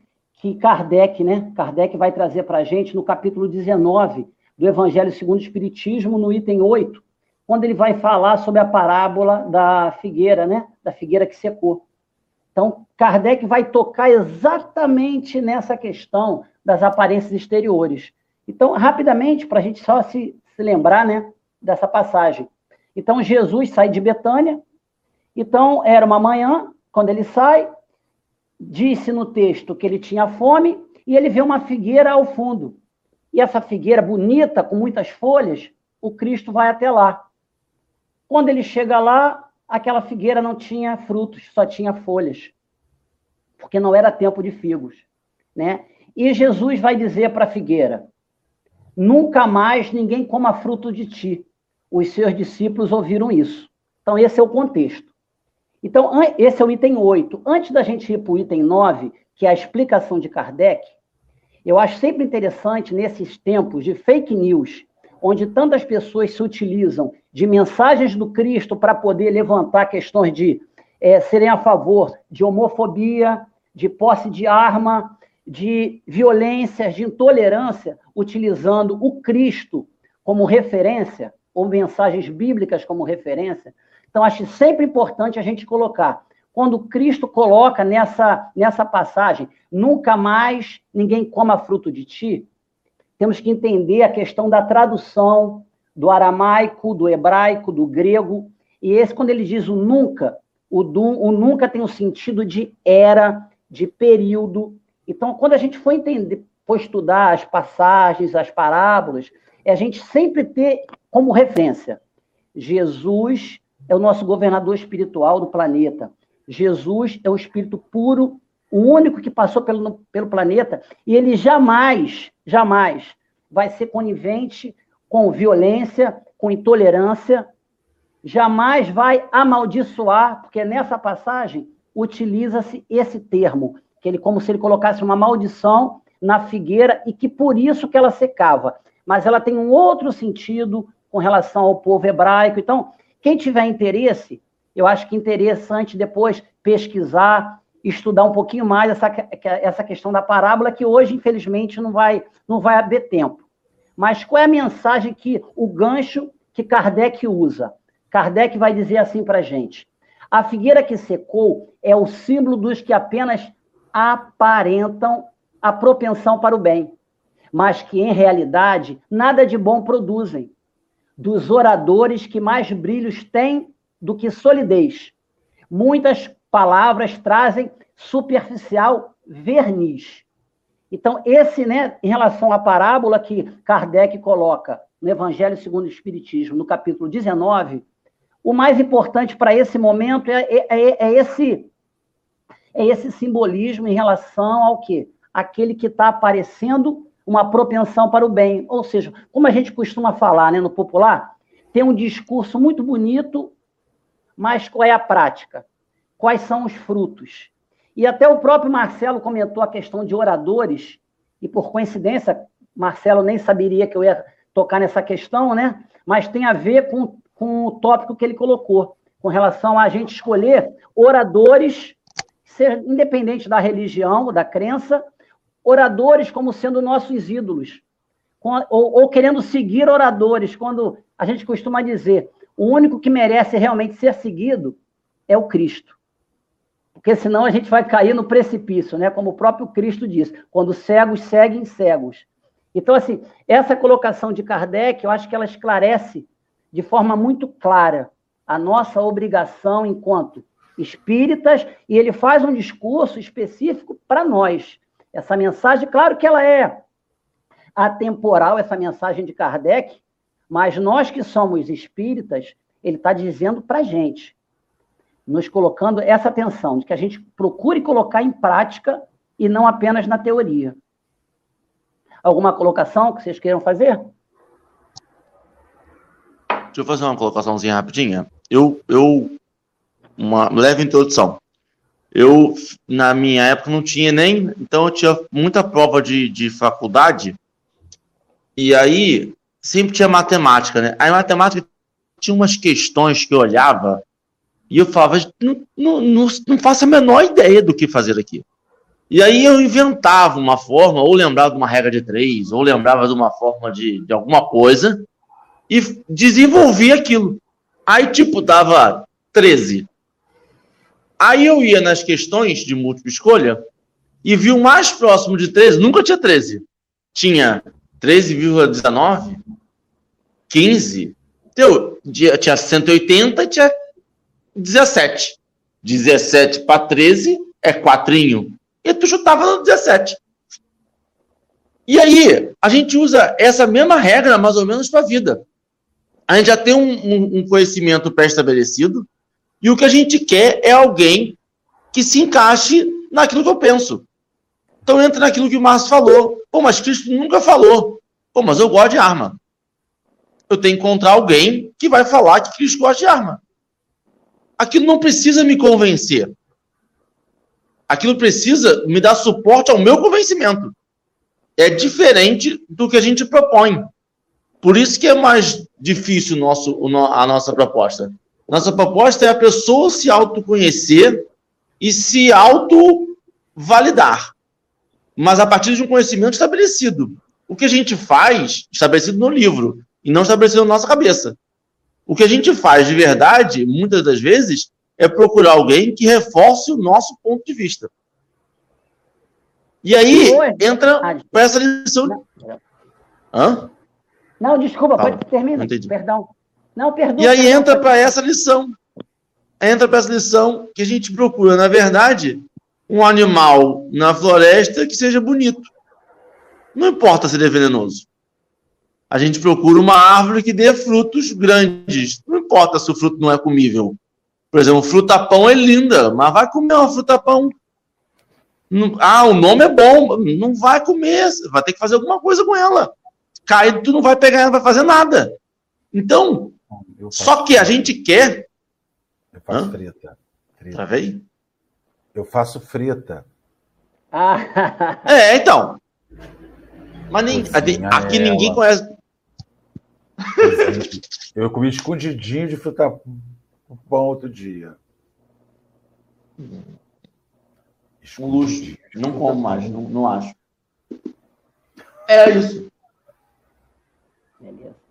que Kardec, né? Kardec vai trazer para a gente no capítulo 19 do Evangelho segundo o Espiritismo, no item 8, quando ele vai falar sobre a parábola da figueira, né? Da figueira que secou. Então, Kardec vai tocar exatamente nessa questão das aparências exteriores. Então, rapidamente, para a gente só se, se lembrar, né? Dessa passagem. Então, Jesus sai de Betânia. Então, era uma manhã, quando ele sai, disse no texto que ele tinha fome e ele vê uma figueira ao fundo. E essa figueira bonita, com muitas folhas, o Cristo vai até lá. Quando ele chega lá, aquela figueira não tinha frutos, só tinha folhas, porque não era tempo de figos, né? E Jesus vai dizer para a figueira: Nunca mais ninguém coma fruto de ti. Os seus discípulos ouviram isso. Então esse é o contexto. Então, esse é o item 8. Antes da gente ir para o item 9, que é a explicação de Kardec, eu acho sempre interessante, nesses tempos de fake news, onde tantas pessoas se utilizam de mensagens do Cristo para poder levantar questões de eh, serem a favor de homofobia, de posse de arma, de violências, de intolerância, utilizando o Cristo como referência, ou mensagens bíblicas como referência. Então, acho sempre importante a gente colocar. Quando Cristo coloca nessa, nessa passagem, nunca mais ninguém coma fruto de ti, temos que entender a questão da tradução do aramaico, do hebraico, do grego. E esse, quando ele diz o nunca, o, du, o nunca tem o sentido de era, de período. Então, quando a gente for entender, for estudar as passagens, as parábolas, é a gente sempre ter como referência Jesus é o nosso governador espiritual do planeta. Jesus é o espírito puro, o único que passou pelo, pelo planeta, e ele jamais, jamais vai ser conivente com violência, com intolerância, jamais vai amaldiçoar, porque nessa passagem utiliza-se esse termo, que ele como se ele colocasse uma maldição na figueira e que por isso que ela secava. Mas ela tem um outro sentido com relação ao povo hebraico. Então, quem tiver interesse, eu acho que é interessante depois pesquisar, estudar um pouquinho mais essa, essa questão da parábola, que hoje, infelizmente, não vai, não vai haver tempo. Mas qual é a mensagem que o gancho que Kardec usa? Kardec vai dizer assim para a gente: a figueira que secou é o símbolo dos que apenas aparentam a propensão para o bem, mas que em realidade nada de bom produzem. Dos oradores que mais brilhos têm do que solidez. Muitas palavras trazem superficial verniz. Então, esse, né, em relação à parábola que Kardec coloca no Evangelho segundo o Espiritismo, no capítulo 19, o mais importante para esse momento é, é, é, esse, é esse simbolismo em relação ao quê? Aquele que está aparecendo uma propensão para o bem. Ou seja, como a gente costuma falar né, no popular, tem um discurso muito bonito, mas qual é a prática? Quais são os frutos? E até o próprio Marcelo comentou a questão de oradores, e por coincidência, Marcelo nem saberia que eu ia tocar nessa questão, né? Mas tem a ver com, com o tópico que ele colocou, com relação a gente escolher oradores, ser independente da religião, da crença, oradores como sendo nossos ídolos, ou, ou, querendo seguir oradores, quando a gente costuma dizer o único que merece realmente ser seguido é o Cristo. Porque senão a gente vai cair no precipício, né? como o próprio Cristo diz, quando cegos seguem cegos. Então, assim, essa colocação de Kardec, eu acho que ela esclarece de forma muito clara a nossa obrigação enquanto espíritas, e ele faz um discurso específico para nós. Essa mensagem, claro que ela é atemporal, essa mensagem de Kardec, mas nós que somos espíritas, ele está dizendo para a gente, nos colocando essa atenção, de que a gente procure colocar em prática e não apenas na teoria. Alguma colocação que vocês queiram fazer? Deixa eu fazer uma colocaçãozinha rapidinha. Eu, eu uma leve introdução. Eu, na minha época, não tinha nem. Então, eu tinha muita prova de, de faculdade. E aí, sempre tinha matemática, né? Aí, matemática tinha umas questões que eu olhava e eu falava, não, não, não, faço a menor ideia do que fazer aqui. E aí eu inventava uma forma, ou lembrava de uma regra de três, ou lembrava de uma forma de, de alguma coisa, e desenvolvia aquilo. Aí, tipo, dava 13. Aí eu ia nas questões de múltipla escolha e vi o mais próximo de 13, nunca tinha 13. Tinha 13,19, 15, Deu, tinha 180 e tinha 17. 17 para 13 é quatrinho. E tu chutava no 17. E aí, a gente usa essa mesma regra mais ou menos para a vida. A gente já tem um, um, um conhecimento pré-estabelecido e o que a gente quer é alguém que se encaixe naquilo que eu penso. Então entra naquilo que o Márcio falou. Pô, mas Cristo nunca falou. Pô, mas eu gosto de arma eu tenho que encontrar alguém que vai falar que Cristo gosta de arma. Aquilo não precisa me convencer. Aquilo precisa me dar suporte ao meu convencimento. É diferente do que a gente propõe. Por isso que é mais difícil nosso, a nossa proposta. Nossa proposta é a pessoa se autoconhecer e se auto-validar. Mas a partir de um conhecimento estabelecido. O que a gente faz, estabelecido no livro, e não estabelecido na nossa cabeça. O que a gente faz de verdade, muitas das vezes, é procurar alguém que reforce o nosso ponto de vista. E aí entra ah, para essa lição. Não, Hã? Não, desculpa, pode terminar. Perdão. Não. E aí entra para essa lição. Entra para essa lição que a gente procura, na verdade, um animal na floresta que seja bonito. Não importa se ele é venenoso a gente procura uma árvore que dê frutos grandes. Não importa se o fruto não é comível. Por exemplo, fruta-pão é linda, mas vai comer uma fruta-pão. Ah, o nome é bom, não vai comer, vai ter que fazer alguma coisa com ela. Cai, tu não vai pegar, não vai fazer nada. Então, só que a gente quer. Eu faço Hã? frita. frita. Travei? Eu faço frita. Ah. é, então. Mas nem, aqui ninguém conhece. Eu comi escondidinho de fruta pão outro dia. Um luxo. Não como mais, não, não acho. É isso. Beleza.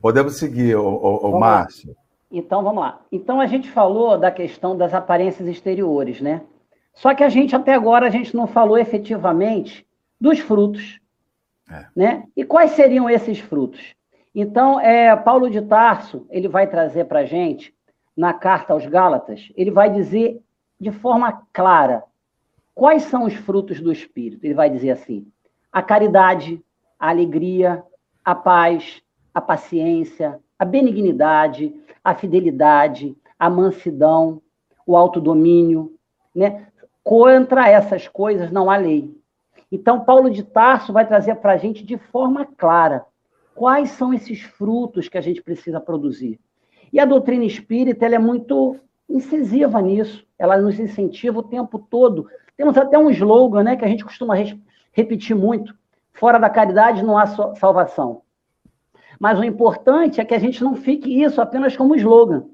Podemos seguir, o, o, o Márcio. Então, vamos lá. Então, a gente falou da questão das aparências exteriores, né? Só que a gente, até agora, a gente não falou efetivamente dos frutos. É. Né? E quais seriam esses frutos? Então, é, Paulo de Tarso, ele vai trazer para a gente, na carta aos Gálatas, ele vai dizer de forma clara quais são os frutos do Espírito. Ele vai dizer assim: a caridade, a alegria, a paz, a paciência, a benignidade, a fidelidade, a mansidão, o autodomínio. Né? Contra essas coisas não há lei. Então, Paulo de Tarso vai trazer para a gente de forma clara quais são esses frutos que a gente precisa produzir. E a doutrina espírita é muito incisiva nisso, ela nos incentiva o tempo todo. Temos até um slogan né, que a gente costuma repetir muito: fora da caridade não há salvação. Mas o importante é que a gente não fique isso apenas como slogan.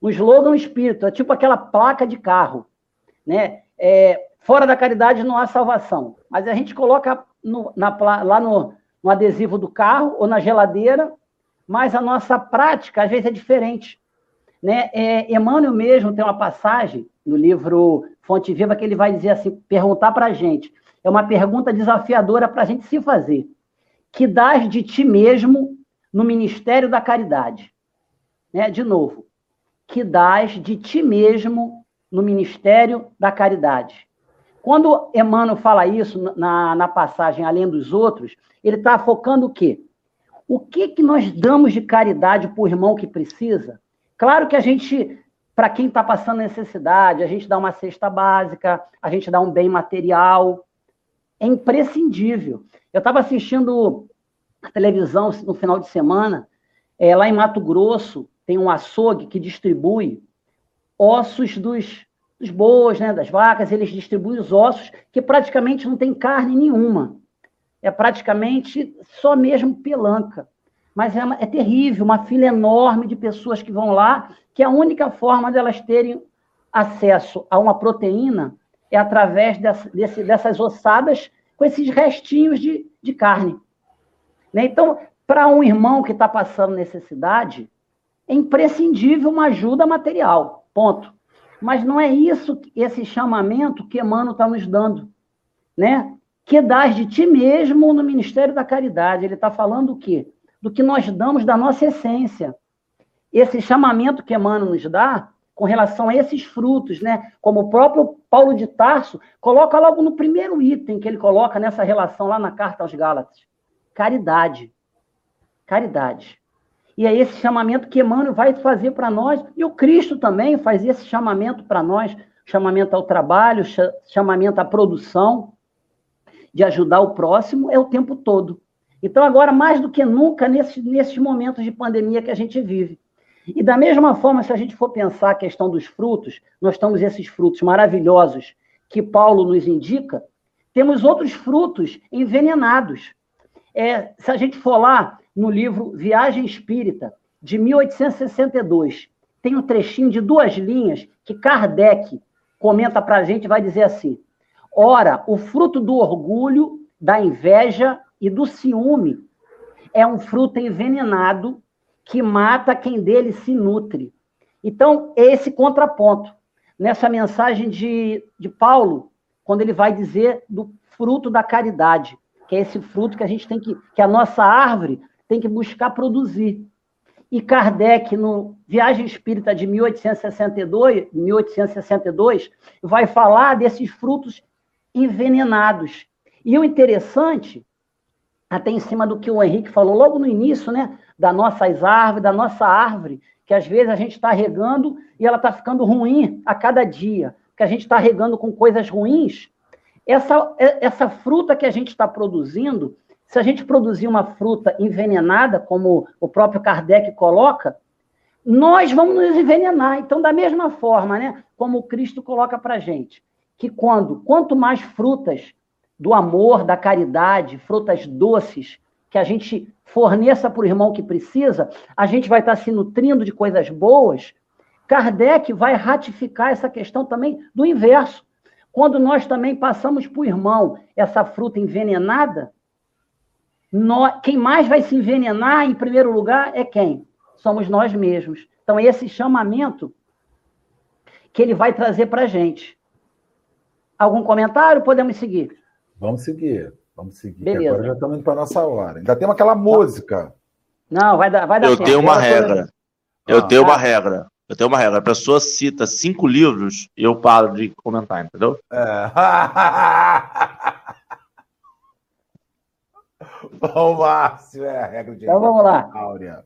O slogan espírita é tipo aquela placa de carro. Né? É, fora da caridade não há salvação. Mas a gente coloca no, na, lá no, no adesivo do carro ou na geladeira, mas a nossa prática às vezes é diferente. Né? É, Emmanuel mesmo tem uma passagem no livro Fonte Viva que ele vai dizer assim, perguntar para a gente, é uma pergunta desafiadora para a gente se fazer. Que dás de ti mesmo no ministério da caridade? Né? De novo, que dás de ti mesmo no ministério da caridade. Quando Emmanuel fala isso na, na passagem Além dos Outros, ele está focando o quê? O que, que nós damos de caridade para o irmão que precisa? Claro que a gente, para quem está passando necessidade, a gente dá uma cesta básica, a gente dá um bem material. É imprescindível. Eu estava assistindo a televisão no final de semana, é, lá em Mato Grosso, tem um açougue que distribui ossos dos, dos bois, né, das vacas, eles distribuem os ossos que praticamente não tem carne nenhuma. É praticamente só mesmo pelanca. Mas é, é terrível, uma fila enorme de pessoas que vão lá, que a única forma delas terem acesso a uma proteína é através dessa, desse, dessas ossadas com esses restinhos de, de carne. Né? Então, para um irmão que está passando necessidade, é imprescindível uma ajuda material, ponto. Mas não é isso, esse chamamento que Emmanuel está nos dando, né? Que dás de ti mesmo no ministério da caridade. Ele está falando o quê? Do que nós damos da nossa essência. Esse chamamento que Emmanuel nos dá com relação a esses frutos, né? Como o próprio Paulo de Tarso coloca logo no primeiro item que ele coloca nessa relação lá na carta aos Gálatas. Caridade. Caridade. E é esse chamamento que Emmanuel vai fazer para nós, e o Cristo também faz esse chamamento para nós, chamamento ao trabalho, chamamento à produção, de ajudar o próximo, é o tempo todo. Então, agora, mais do que nunca, nesse, nesses momentos de pandemia que a gente vive. E da mesma forma, se a gente for pensar a questão dos frutos, nós temos esses frutos maravilhosos que Paulo nos indica, temos outros frutos envenenados. É, se a gente for lá no livro Viagem Espírita, de 1862. Tem um trechinho de duas linhas que Kardec comenta para a gente, vai dizer assim: Ora, o fruto do orgulho, da inveja e do ciúme é um fruto envenenado que mata quem dele se nutre. Então, esse contraponto. Nessa mensagem de, de Paulo, quando ele vai dizer do fruto da caridade, que é esse fruto que a gente tem que, que a nossa árvore tem que buscar produzir. E Kardec, no Viagem Espírita de 1862, 1862 vai falar desses frutos envenenados. E o interessante, até em cima do que o Henrique falou logo no início, né, das nossas árvores, da nossa árvore, que às vezes a gente está regando e ela está ficando ruim a cada dia, que a gente está regando com coisas ruins. Essa, essa fruta que a gente está produzindo, se a gente produzir uma fruta envenenada, como o próprio Kardec coloca, nós vamos nos envenenar. Então, da mesma forma, né, como o Cristo coloca para a gente, que quando, quanto mais frutas do amor, da caridade, frutas doces, que a gente forneça para o irmão que precisa, a gente vai estar se nutrindo de coisas boas. Kardec vai ratificar essa questão também do inverso. Quando nós também passamos para o irmão essa fruta envenenada, nós, quem mais vai se envenenar, em primeiro lugar, é quem? Somos nós mesmos. Então, é esse chamamento que ele vai trazer para a gente. Algum comentário? Podemos seguir. Vamos seguir. Vamos seguir. Beleza. Agora já estamos indo para a nossa hora. Ainda temos aquela música. Não, vai dar, vai dar Eu tempo. tenho uma regra. Eu ah, tenho uma regra. Eu tenho uma regra. A pessoa cita cinco livros e eu paro de comentar, entendeu? É. o Márcio, é a regra de Então vamos lá. Áurea.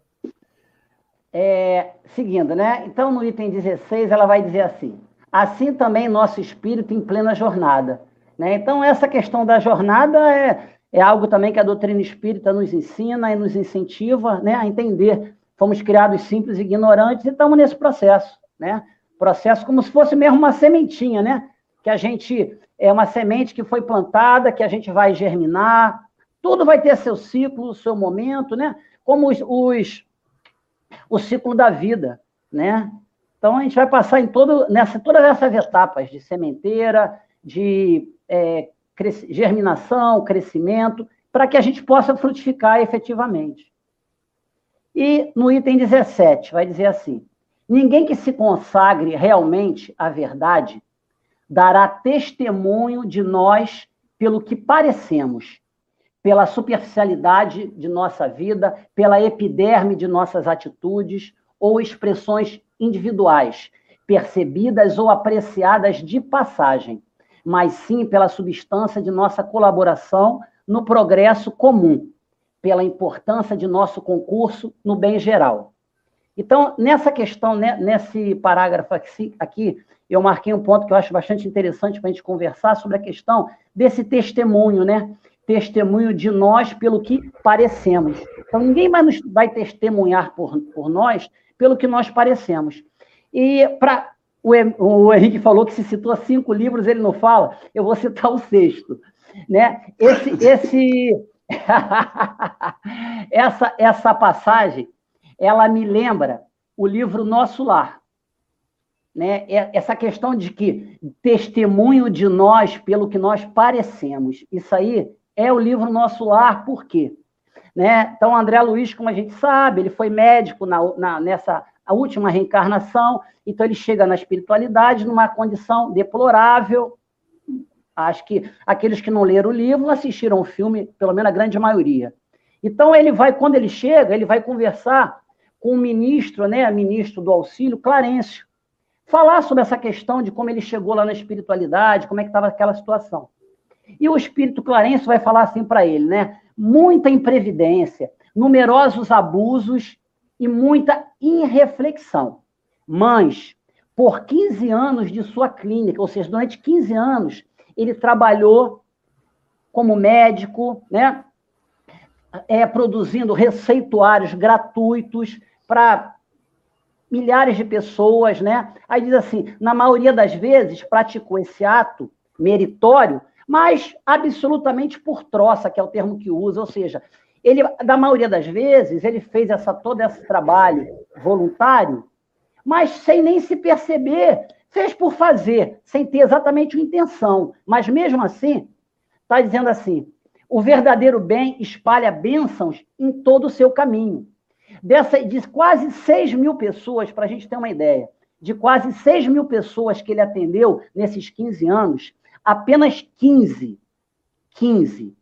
É, seguindo, né? Então, no item 16, ela vai dizer assim: assim também nosso espírito em plena jornada. Né? Então, essa questão da jornada é, é algo também que a doutrina espírita nos ensina e nos incentiva né, a entender. Fomos criados simples e ignorantes e estamos nesse processo. Né? Processo como se fosse mesmo uma sementinha, né? Que a gente é uma semente que foi plantada, que a gente vai germinar, tudo vai ter seu ciclo, seu momento, né? Como os, os o ciclo da vida, né? Então a gente vai passar em todo, nessa, todas essas etapas de sementeira, de é, germinação, crescimento, para que a gente possa frutificar efetivamente. E no item 17 vai dizer assim: ninguém que se consagre realmente à verdade dará testemunho de nós pelo que parecemos, pela superficialidade de nossa vida, pela epiderme de nossas atitudes ou expressões individuais, percebidas ou apreciadas de passagem, mas sim pela substância de nossa colaboração no progresso comum, pela importância de nosso concurso no bem geral. Então, nessa questão, né, nesse parágrafo aqui, eu marquei um ponto que eu acho bastante interessante para a gente conversar sobre a questão desse testemunho, né? Testemunho de nós pelo que parecemos. Então, ninguém vai, nos, vai testemunhar por, por nós pelo que nós parecemos. E para o, o Henrique falou que se citou cinco livros, ele não fala, eu vou citar o sexto. Né? Esse, esse, essa, essa passagem, ela me lembra o livro Nosso Lar. Né? É, essa questão de que testemunho de nós pelo que nós parecemos. Isso aí é o livro Nosso Lar, por quê? Né? Então, André Luiz, como a gente sabe, ele foi médico na, na, nessa a última reencarnação, então ele chega na espiritualidade numa condição deplorável. Acho que aqueles que não leram o livro assistiram o filme, pelo menos a grande maioria. Então ele vai, quando ele chega, ele vai conversar com o ministro, né, ministro do auxílio, Clarencio, falar sobre essa questão de como ele chegou lá na espiritualidade, como é que estava aquela situação. E o espírito Clarencio vai falar assim para ele, né? Muita imprevidência, numerosos abusos e muita irreflexão. Mas, por 15 anos de sua clínica, ou seja, durante 15 anos, ele trabalhou como médico, né? É, produzindo receituários gratuitos para milhares de pessoas, né? Aí diz assim, na maioria das vezes praticou esse ato meritório, mas absolutamente por troça, que é o termo que usa, ou seja, ele, da maioria das vezes, ele fez essa, todo esse trabalho voluntário, mas sem nem se perceber, fez por fazer, sem ter exatamente a intenção. Mas mesmo assim, está dizendo assim: o verdadeiro bem espalha bênçãos em todo o seu caminho. Dessa, de quase 6 mil pessoas, para a gente ter uma ideia, de quase 6 mil pessoas que ele atendeu nesses 15 anos, apenas 15, 15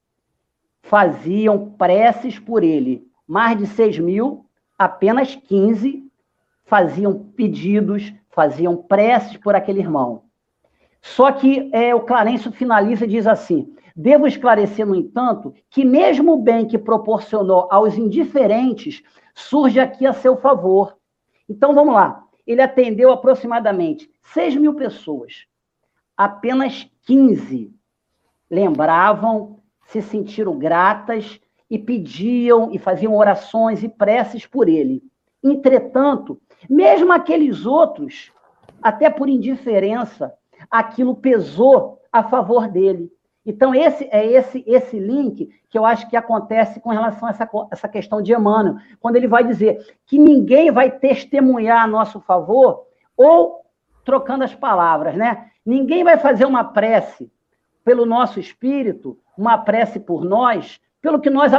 faziam preces por ele. Mais de 6 mil, apenas 15 faziam pedidos, faziam preces por aquele irmão. Só que é, o Clarencio finaliza e diz assim: Devo esclarecer, no entanto, que mesmo o bem que proporcionou aos indiferentes surge aqui a seu favor. Então vamos lá. Ele atendeu aproximadamente 6 mil pessoas. Apenas 15 lembravam se sentiram gratas e pediam e faziam orações e preces por ele. Entretanto, mesmo aqueles outros, até por indiferença, aquilo pesou a favor dele. Então, esse é esse, esse link que eu acho que acontece com relação a essa, essa questão de Emmanuel, quando ele vai dizer que ninguém vai testemunhar a nosso favor, ou trocando as palavras, né? Ninguém vai fazer uma prece pelo nosso espírito, uma prece por nós, pelo que nós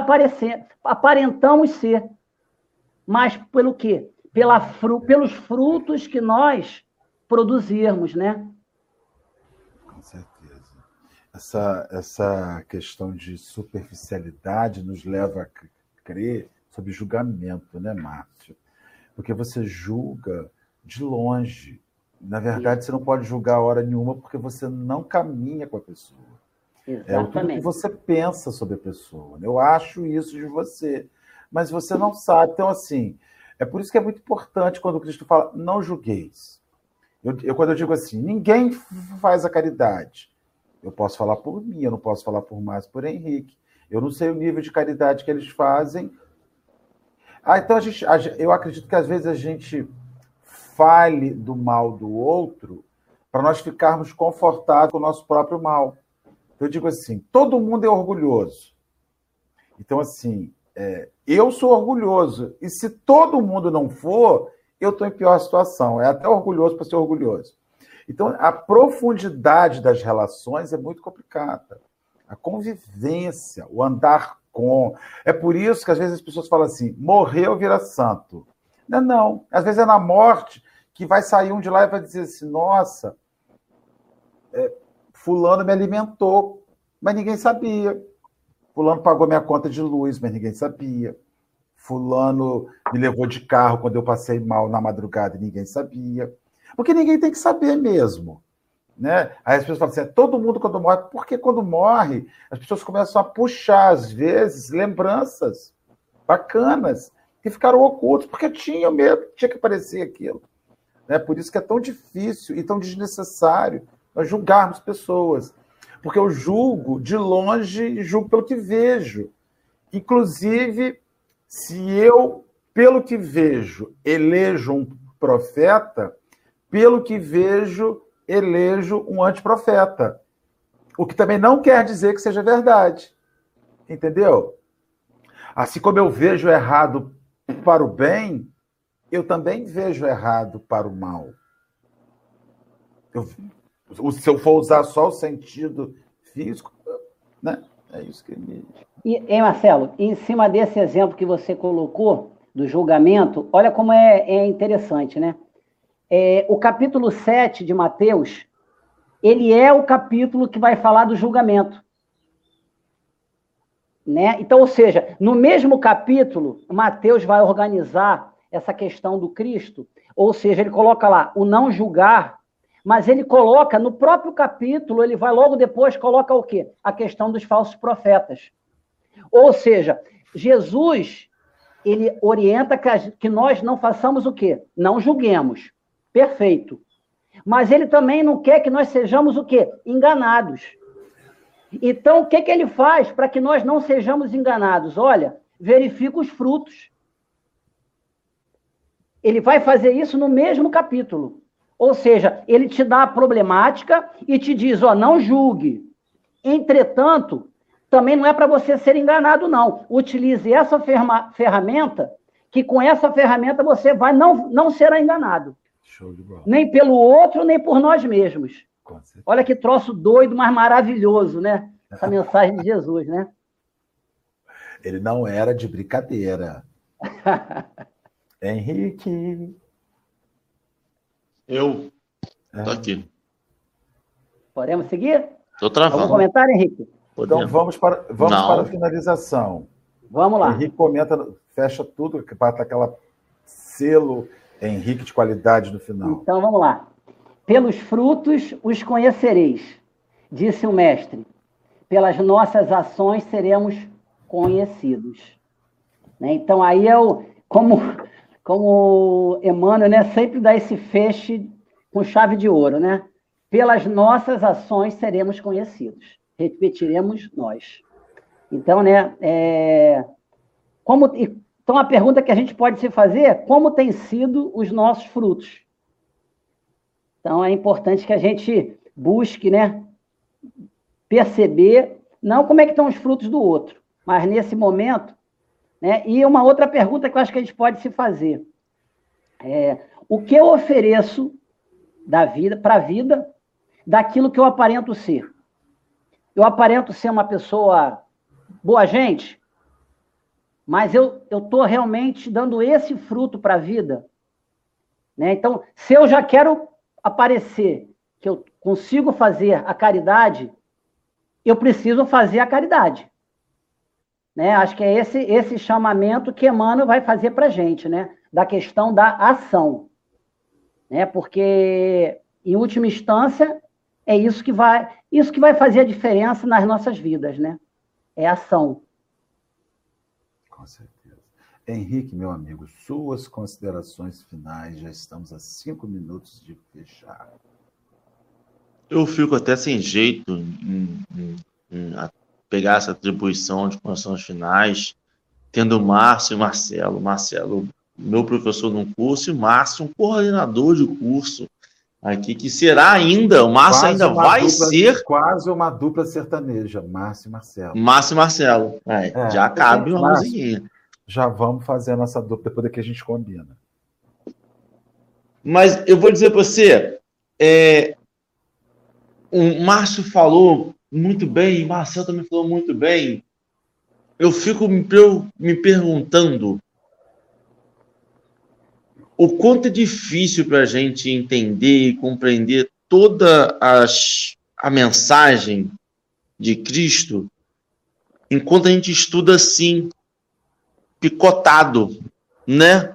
aparentamos ser. Mas pelo quê? Pela fru, pelos frutos que nós produzirmos, né? Com certeza. Essa, essa questão de superficialidade nos leva a crer sobre julgamento, né, Márcio? Porque você julga de longe. Na verdade, você não pode julgar a hora nenhuma porque você não caminha com a pessoa. Exatamente. É o que você pensa sobre a pessoa. Né? Eu acho isso de você, mas você não sabe. Então, assim, é por isso que é muito importante quando Cristo fala, não julgueis. Eu, eu, quando eu digo assim, ninguém faz a caridade. Eu posso falar por mim, eu não posso falar por mais por Henrique. Eu não sei o nível de caridade que eles fazem. Ah, então a gente, a, eu acredito que às vezes a gente fale do mal do outro para nós ficarmos confortados com o nosso próprio mal. Eu digo assim: todo mundo é orgulhoso. Então, assim, é, eu sou orgulhoso. E se todo mundo não for, eu estou em pior situação. É até orgulhoso para ser orgulhoso. Então, a profundidade das relações é muito complicada. A convivência, o andar com. É por isso que às vezes as pessoas falam assim: morreu, vira santo. Não, não. Às vezes é na morte que vai sair um de lá e vai dizer assim: nossa, é, Fulano me alimentou, mas ninguém sabia. Fulano pagou minha conta de luz, mas ninguém sabia. Fulano me levou de carro quando eu passei mal na madrugada e ninguém sabia. Porque ninguém tem que saber mesmo. Né? Aí as pessoas falam assim: é todo mundo quando morre, porque quando morre, as pessoas começam a puxar, às vezes, lembranças bacanas que ficaram ocultas, porque tinham medo, tinha que aparecer aquilo. Né? Por isso que é tão difícil e tão desnecessário nós julgarmos pessoas. Porque eu julgo de longe e julgo pelo que vejo. Inclusive, se eu, pelo que vejo, elejo um profeta, pelo que vejo, elejo um antiprofeta. O que também não quer dizer que seja verdade. Entendeu? Assim como eu vejo errado para o bem, eu também vejo errado para o mal. Eu, se eu for usar só o sentido físico, né? É isso que me. E, hein, Marcelo, em cima desse exemplo que você colocou do julgamento, olha como é, é interessante, né? É, o capítulo 7 de Mateus, ele é o capítulo que vai falar do julgamento. Né? Então, ou seja, no mesmo capítulo, Mateus vai organizar essa questão do Cristo, ou seja, ele coloca lá o não julgar, mas ele coloca no próprio capítulo, ele vai logo depois, coloca o quê? A questão dos falsos profetas. Ou seja, Jesus, ele orienta que nós não façamos o quê? Não julguemos. Perfeito. Mas ele também não quer que nós sejamos o quê? Enganados. Então, o que, que ele faz para que nós não sejamos enganados? Olha, verifica os frutos. Ele vai fazer isso no mesmo capítulo. Ou seja, ele te dá a problemática e te diz: ó, não julgue. Entretanto, também não é para você ser enganado, não. Utilize essa ferramenta, que com essa ferramenta você vai não, não será enganado. Nem pelo outro, nem por nós mesmos. Olha que troço doido, mas maravilhoso, né? Essa mensagem de Jesus, né? Ele não era de brincadeira. Henrique. Eu. Estou é. aqui. Podemos seguir? Estou travando. Algum comentário, Henrique? Podemos. Então vamos para, vamos para a finalização. Vamos lá. Henrique comenta, fecha tudo, para estar aquela selo Henrique de qualidade no final. Então vamos lá. Pelos frutos os conhecereis, disse o mestre. Pelas nossas ações seremos conhecidos. Né? Então aí eu, como como Emmanuel, né, sempre dá esse feixe com chave de ouro, né? Pelas nossas ações seremos conhecidos. Repetiremos nós. Então, né, é, como, então a pergunta que a gente pode se fazer é como têm sido os nossos frutos? Então é importante que a gente busque, né, perceber não como é que estão os frutos do outro, mas nesse momento né? E uma outra pergunta que eu acho que a gente pode se fazer. É, o que eu ofereço da vida para a vida daquilo que eu aparento ser? Eu aparento ser uma pessoa boa gente, mas eu estou realmente dando esse fruto para a vida. Né? Então, se eu já quero aparecer que eu consigo fazer a caridade, eu preciso fazer a caridade. Né? Acho que é esse, esse chamamento que Emmanuel vai fazer para a gente, né? da questão da ação. Né? Porque, em última instância, é isso que vai, isso que vai fazer a diferença nas nossas vidas, né? É ação. Com certeza. Henrique, meu amigo, suas considerações finais, já estamos a cinco minutos de fechar. Eu fico até sem jeito em, em, em pegar essa atribuição de condições finais, tendo Márcio e Marcelo. Marcelo, meu professor no curso, e Márcio, um coordenador de curso aqui, que será ainda, o Márcio quase ainda vai dupla, ser. Quase uma dupla sertaneja, Márcio e Marcelo. Márcio e Marcelo. É, é, já cabe uma musiquinha. Já vamos fazer a nossa dupla depois que a gente combina. Mas eu vou dizer para você, é, o Márcio falou muito bem, Marcel também falou muito bem. Eu fico me, me perguntando o quanto é difícil para a gente entender e compreender toda as, a mensagem de Cristo enquanto a gente estuda assim, picotado, né?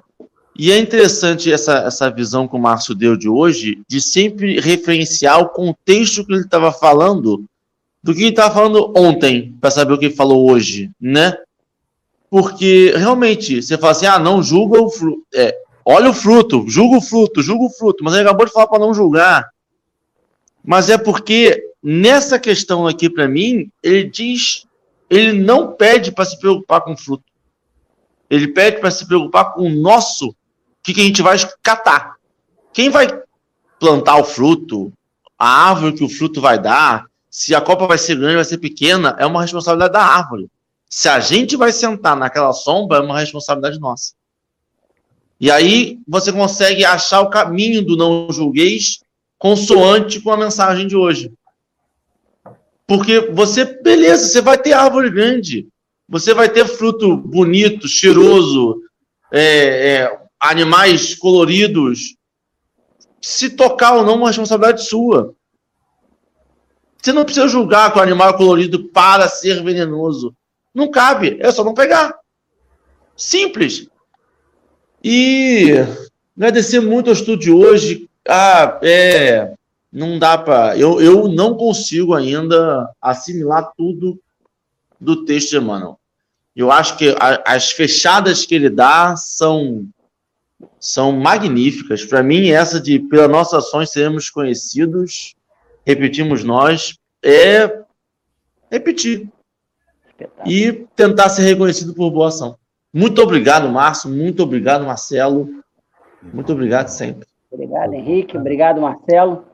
E é interessante essa, essa visão que o Márcio deu de hoje, de sempre referenciar o contexto que ele estava falando do que ele estava falando ontem, para saber o que ele falou hoje, né? Porque realmente, você fala assim, ah, não julga o fruto. É, olha o fruto, julga o fruto, julga o fruto, mas ele acabou de falar para não julgar. Mas é porque nessa questão aqui, para mim, ele diz, ele não pede para se preocupar com o fruto. Ele pede para se preocupar com o nosso que, que a gente vai catar. Quem vai plantar o fruto, a árvore que o fruto vai dar, se a copa vai ser grande, vai ser pequena, é uma responsabilidade da árvore. Se a gente vai sentar naquela sombra, é uma responsabilidade nossa. E aí você consegue achar o caminho do não julgueis consoante com a mensagem de hoje. Porque você, beleza, você vai ter árvore grande, você vai ter fruto bonito, cheiroso, é, é, animais coloridos, se tocar ou não, é uma responsabilidade sua. Você não precisa julgar que o animal é colorido para ser venenoso. Não cabe, é só não pegar. Simples. E agradecer muito ao estudo de hoje. Ah, é, não dá para. Eu, eu não consigo ainda assimilar tudo do texto de Emmanuel. Eu acho que a, as fechadas que ele dá são são magníficas. Para mim, essa de pelas nossas ações seremos conhecidos, repetimos nós, é repetir. E tentar ser reconhecido por boa ação. Muito obrigado, Márcio. Muito obrigado, Marcelo. Muito obrigado sempre. Obrigado, Henrique. Obrigado, Marcelo.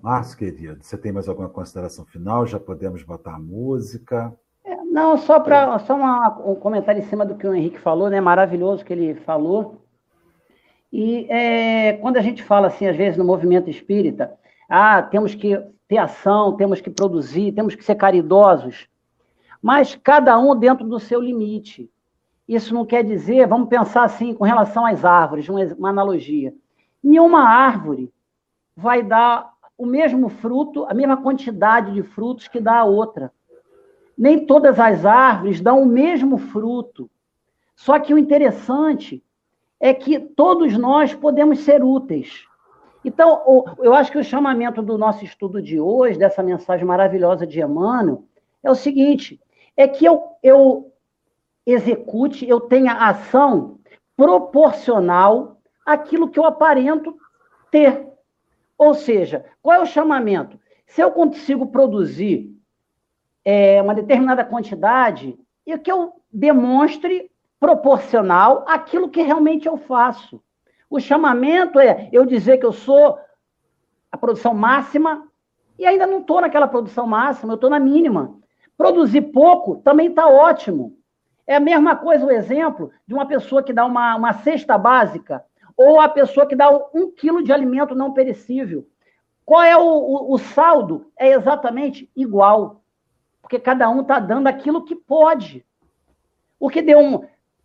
Márcio, querido, você tem mais alguma consideração final? Já podemos botar a música. Não, só para só uma, um comentário em cima do que o Henrique falou, né? Maravilhoso que ele falou. E é, quando a gente fala assim, às vezes, no movimento espírita, ah, temos que ter ação, temos que produzir, temos que ser caridosos, mas cada um dentro do seu limite. Isso não quer dizer, vamos pensar assim, com relação às árvores, uma, analogia. Nenhuma árvore vai dar o mesmo fruto, a mesma quantidade de frutos que dá a outra nem todas as árvores dão o mesmo fruto. Só que o interessante é que todos nós podemos ser úteis. Então, eu acho que o chamamento do nosso estudo de hoje, dessa mensagem maravilhosa de Emmanuel, é o seguinte: é que eu, eu execute, eu tenha ação proporcional àquilo que eu aparento ter. Ou seja, qual é o chamamento? Se eu consigo produzir é, uma determinada quantidade e que eu demonstre proporcional àquilo que realmente eu faço. O chamamento é eu dizer que eu sou a produção máxima e ainda não estou naquela produção máxima, eu estou na mínima. Produzir pouco também está ótimo. É a mesma coisa o exemplo de uma pessoa que dá uma, uma cesta básica ou a pessoa que dá um quilo de alimento não perecível. Qual é o, o, o saldo? É exatamente igual porque cada um está dando aquilo que pode. O que deu um,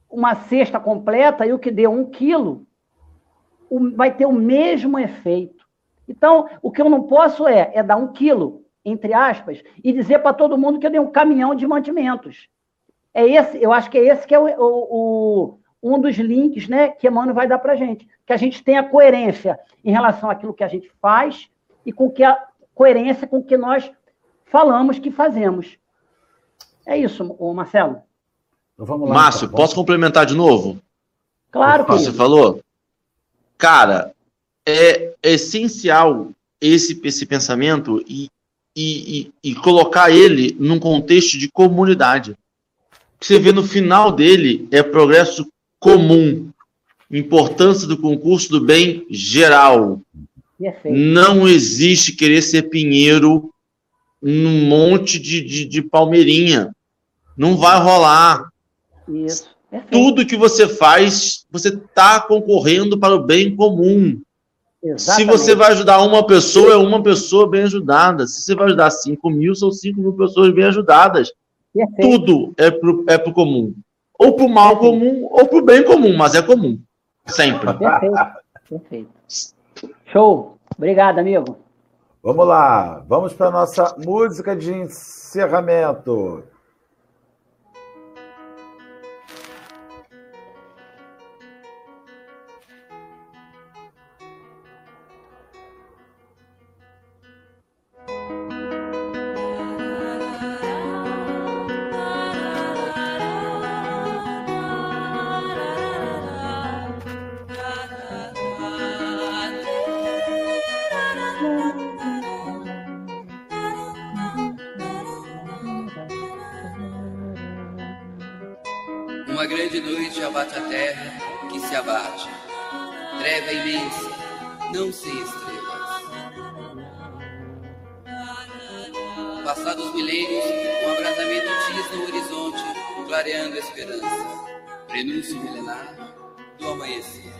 uma cesta completa e o que deu um quilo vai ter o mesmo efeito. Então, o que eu não posso é, é dar um quilo, entre aspas, e dizer para todo mundo que eu dei um caminhão de mantimentos. É esse, eu acho que é esse que é o, o, o um dos links né, que Emmanuel vai dar para a gente. Que a gente tenha coerência em relação àquilo que a gente faz e com que a coerência com que nós falamos que fazemos. É isso, Marcelo. Então vamos lá, Márcio, então. posso complementar de novo? Claro que Você falou? Cara, é essencial esse, esse pensamento e, e, e, e colocar ele num contexto de comunidade. Você vê no final dele é progresso comum, importância do concurso do bem geral. Não existe querer ser pinheiro num monte de, de, de palmeirinha. Não vai rolar. Isso. Tudo que você faz, você está concorrendo para o bem comum. Exatamente. Se você vai ajudar uma pessoa, é uma pessoa bem ajudada. Se você vai ajudar 5 mil, são 5 mil pessoas bem ajudadas. Perfeito. Tudo é para o é comum. Ou para o mal comum, ou para o bem comum, mas é comum. Sempre. Perfeito. Perfeito. Show. Obrigado, amigo. Vamos lá, vamos para a nossa música de encerramento. Uma grande noite abate a terra que se abate. Treva imensa, não sem estrelas. Passados milênios, um abrasamento diz no horizonte, clareando a esperança. Prenúncio milenar do amanhecer.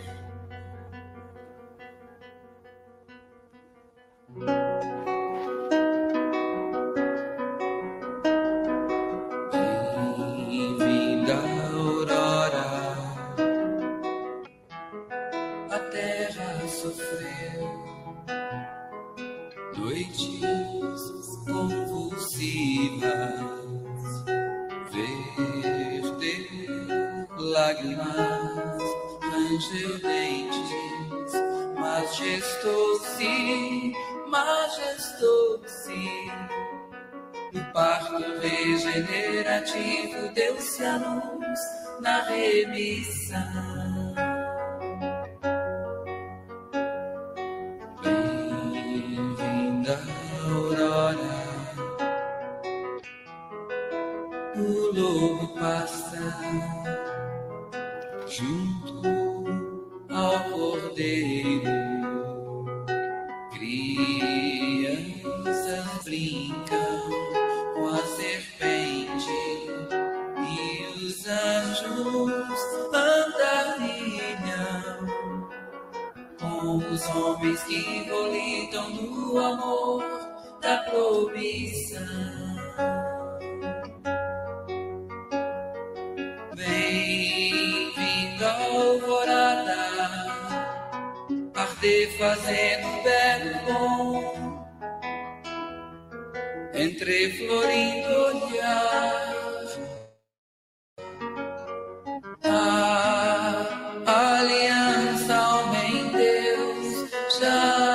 Krishna.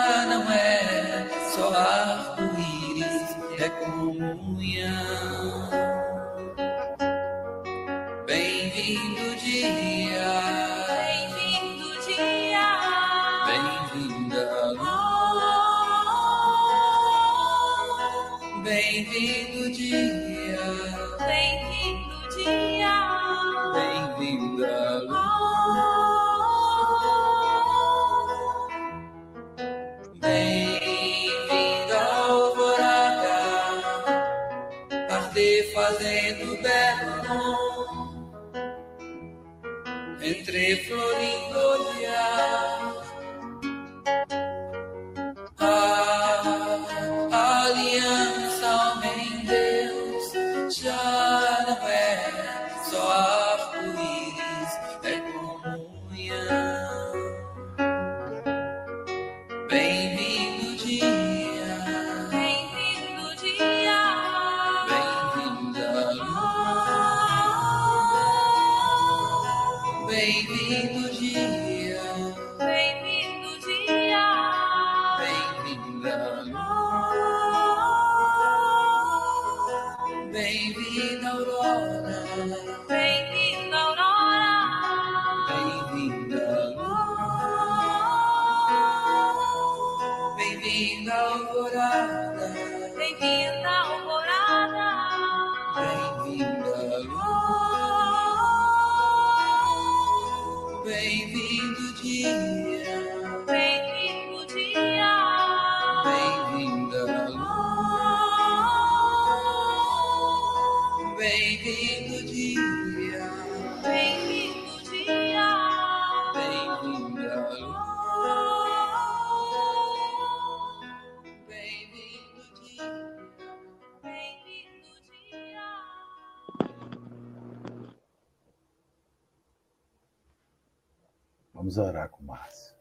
Vamos orar com Márcio.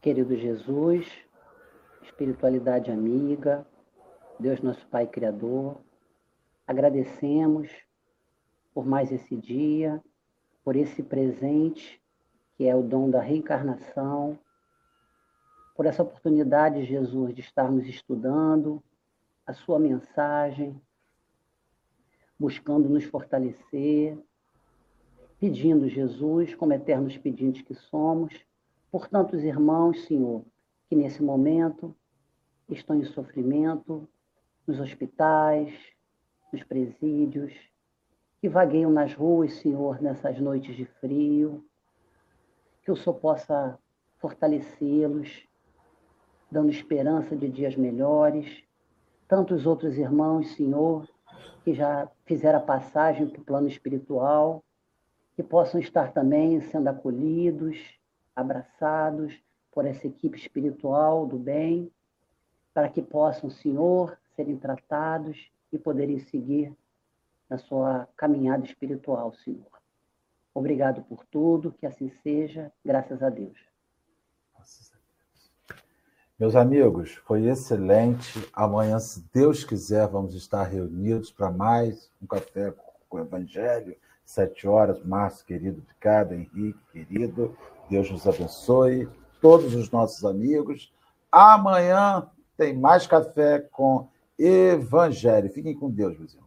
Querido Jesus, espiritualidade amiga, Deus nosso Pai Criador, agradecemos por mais esse dia, por esse presente que é o dom da reencarnação, por essa oportunidade, Jesus, de estarmos estudando a sua mensagem, buscando nos fortalecer, pedindo, Jesus, como eternos pedintes que somos, por tantos irmãos, Senhor, que nesse momento estão em sofrimento, nos hospitais, nos presídios, que vagueiam nas ruas, Senhor, nessas noites de frio, que o Senhor possa fortalecê-los, dando esperança de dias melhores. Tantos outros irmãos, Senhor, que já fizeram a passagem para o plano espiritual, que possam estar também sendo acolhidos, abraçados por essa equipe espiritual do bem, para que possam, Senhor, serem tratados e poderem seguir na sua caminhada espiritual, Senhor. Obrigado por tudo, que assim seja, graças a Deus. Meus amigos, foi excelente. Amanhã, se Deus quiser, vamos estar reunidos para mais um café com o Evangelho, sete horas. Márcio, querido cada, Henrique, querido, Deus nos abençoe. Todos os nossos amigos. Amanhã tem mais café com Evangelho. Fiquem com Deus, meus.